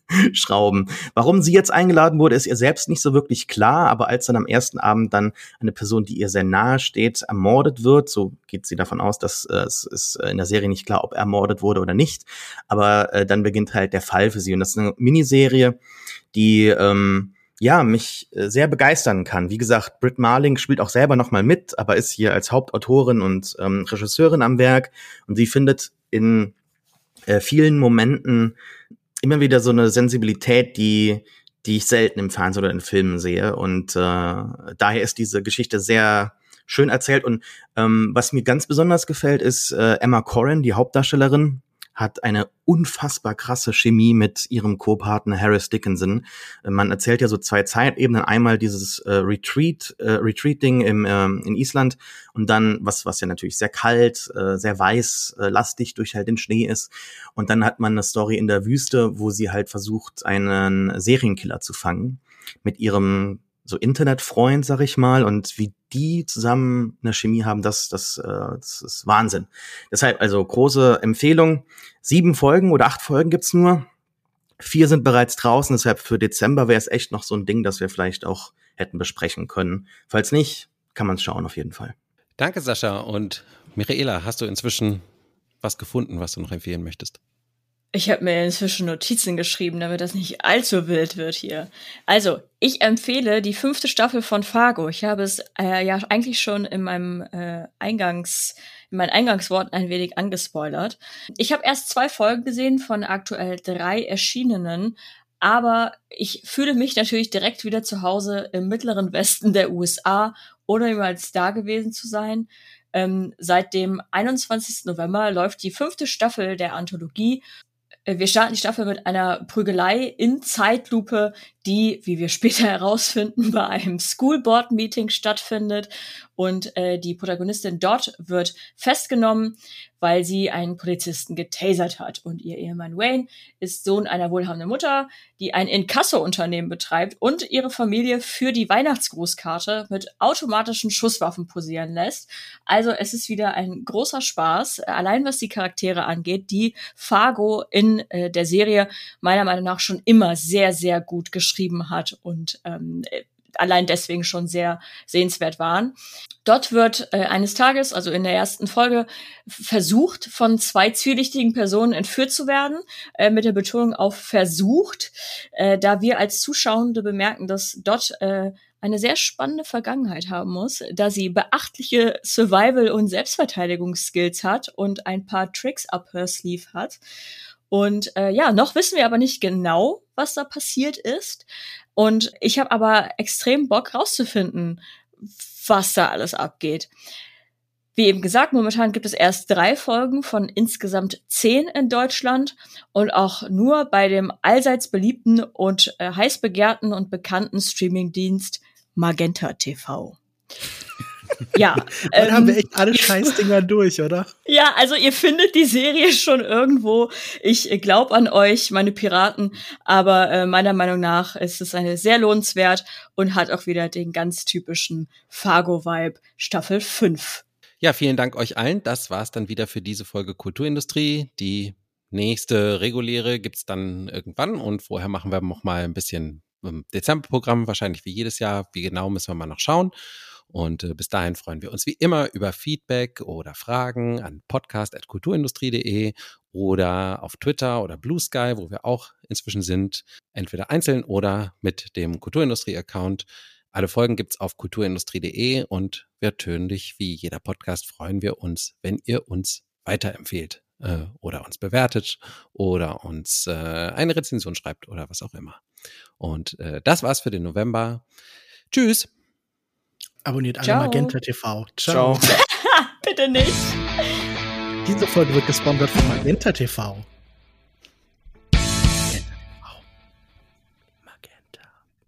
schrauben. Warum sie jetzt eingeladen wurde, ist ihr selbst nicht so wirklich klar, aber als dann am ersten Abend dann eine Person, die ihr sehr nahe steht, ermordet wird, so geht sie davon aus, dass äh, es ist in der Serie nicht klar, ob er ermordet wurde oder nicht, aber äh, dann beginnt halt der Fall für sie und das ist eine Miniserie, die ähm, ja, mich äh, sehr begeistern kann. Wie gesagt, Britt Marling spielt auch selber nochmal mit, aber ist hier als Hauptautorin und ähm, Regisseurin am Werk und sie findet in äh, vielen Momenten immer wieder so eine Sensibilität, die, die ich selten im Fernsehen oder in Filmen sehe. Und äh, daher ist diese Geschichte sehr schön erzählt. Und ähm, was mir ganz besonders gefällt, ist äh, Emma Corrin, die Hauptdarstellerin, hat eine unfassbar krasse Chemie mit ihrem Co-Partner Harris Dickinson. Man erzählt ja so zwei Zeitebenen. Einmal dieses äh, Retreat, äh, Retreating im, äh, in Island und dann, was, was ja natürlich sehr kalt, äh, sehr weiß, äh, lastig durch halt den Schnee ist. Und dann hat man eine Story in der Wüste, wo sie halt versucht, einen Serienkiller zu fangen mit ihrem so Internetfreund, sag ich mal, und wie die zusammen eine Chemie haben, das, das, äh, das ist Wahnsinn. Deshalb also große Empfehlung. Sieben Folgen oder acht Folgen gibt's nur. Vier sind bereits draußen, deshalb für Dezember wäre es echt noch so ein Ding, das wir vielleicht auch hätten besprechen können. Falls nicht, kann man es schauen auf jeden Fall. Danke, Sascha. Und Michaela, hast du inzwischen was gefunden, was du noch empfehlen möchtest? Ich habe mir inzwischen Notizen geschrieben, damit das nicht allzu wild wird hier. Also, ich empfehle die fünfte Staffel von Fargo. Ich habe es äh, ja eigentlich schon in meinem äh, Eingangs, in meinen Eingangsworten ein wenig angespoilert. Ich habe erst zwei Folgen gesehen von aktuell drei erschienenen, aber ich fühle mich natürlich direkt wieder zu Hause im mittleren Westen der USA, ohne jemals da gewesen zu sein. Ähm, seit dem 21. November läuft die fünfte Staffel der Anthologie wir starten die Staffel mit einer Prügelei in Zeitlupe, die, wie wir später herausfinden, bei einem Schoolboard-Meeting stattfindet. Und äh, die Protagonistin dort wird festgenommen, weil sie einen Polizisten getasert hat. Und ihr Ehemann Wayne ist Sohn einer wohlhabenden Mutter, die ein Inkasso-Unternehmen betreibt und ihre Familie für die Weihnachtsgrußkarte mit automatischen Schusswaffen posieren lässt. Also es ist wieder ein großer Spaß, allein was die Charaktere angeht, die Fargo in äh, der Serie meiner Meinung nach schon immer sehr, sehr gut geschrieben hat und ähm, allein deswegen schon sehr sehenswert waren. Dort wird äh, eines Tages, also in der ersten Folge, versucht, von zwei zwielichtigen Personen entführt zu werden, äh, mit der Betonung auf versucht, äh, da wir als Zuschauende bemerken, dass dort äh, eine sehr spannende Vergangenheit haben muss, da sie beachtliche Survival- und Selbstverteidigungsskills hat und ein paar Tricks up her sleeve hat. Und äh, ja, noch wissen wir aber nicht genau, was da passiert ist. Und ich habe aber extrem Bock rauszufinden, was da alles abgeht. Wie eben gesagt, momentan gibt es erst drei Folgen von insgesamt zehn in Deutschland und auch nur bei dem allseits beliebten und äh, heiß begehrten und bekannten Streamingdienst Magenta TV. Ja. Dann ähm, haben wir echt alle Scheißdinger durch, oder? Ja, also ihr findet die Serie schon irgendwo. Ich glaube an euch, meine Piraten, aber äh, meiner Meinung nach ist es eine sehr lohnenswert und hat auch wieder den ganz typischen Fargo-Vibe Staffel 5. Ja, vielen Dank euch allen. Das war's dann wieder für diese Folge Kulturindustrie. Die nächste reguläre gibt's dann irgendwann und vorher machen wir noch mal ein bisschen ähm, Dezemberprogramm, wahrscheinlich wie jedes Jahr. Wie genau müssen wir mal noch schauen. Und äh, bis dahin freuen wir uns wie immer über Feedback oder Fragen an podcast.kulturindustrie.de oder auf Twitter oder Blue Sky, wo wir auch inzwischen sind, entweder einzeln oder mit dem Kulturindustrie-Account. Alle Folgen gibt's auf kulturindustrie.de und natürlich wie jeder Podcast freuen wir uns, wenn ihr uns weiterempfehlt äh, oder uns bewertet oder uns äh, eine Rezension schreibt oder was auch immer. Und äh, das war's für den November. Tschüss. Abonniert alle Ciao. Magenta TV. Ciao. Bitte nicht. Diese Folge wird gesponsert von Magenta TV.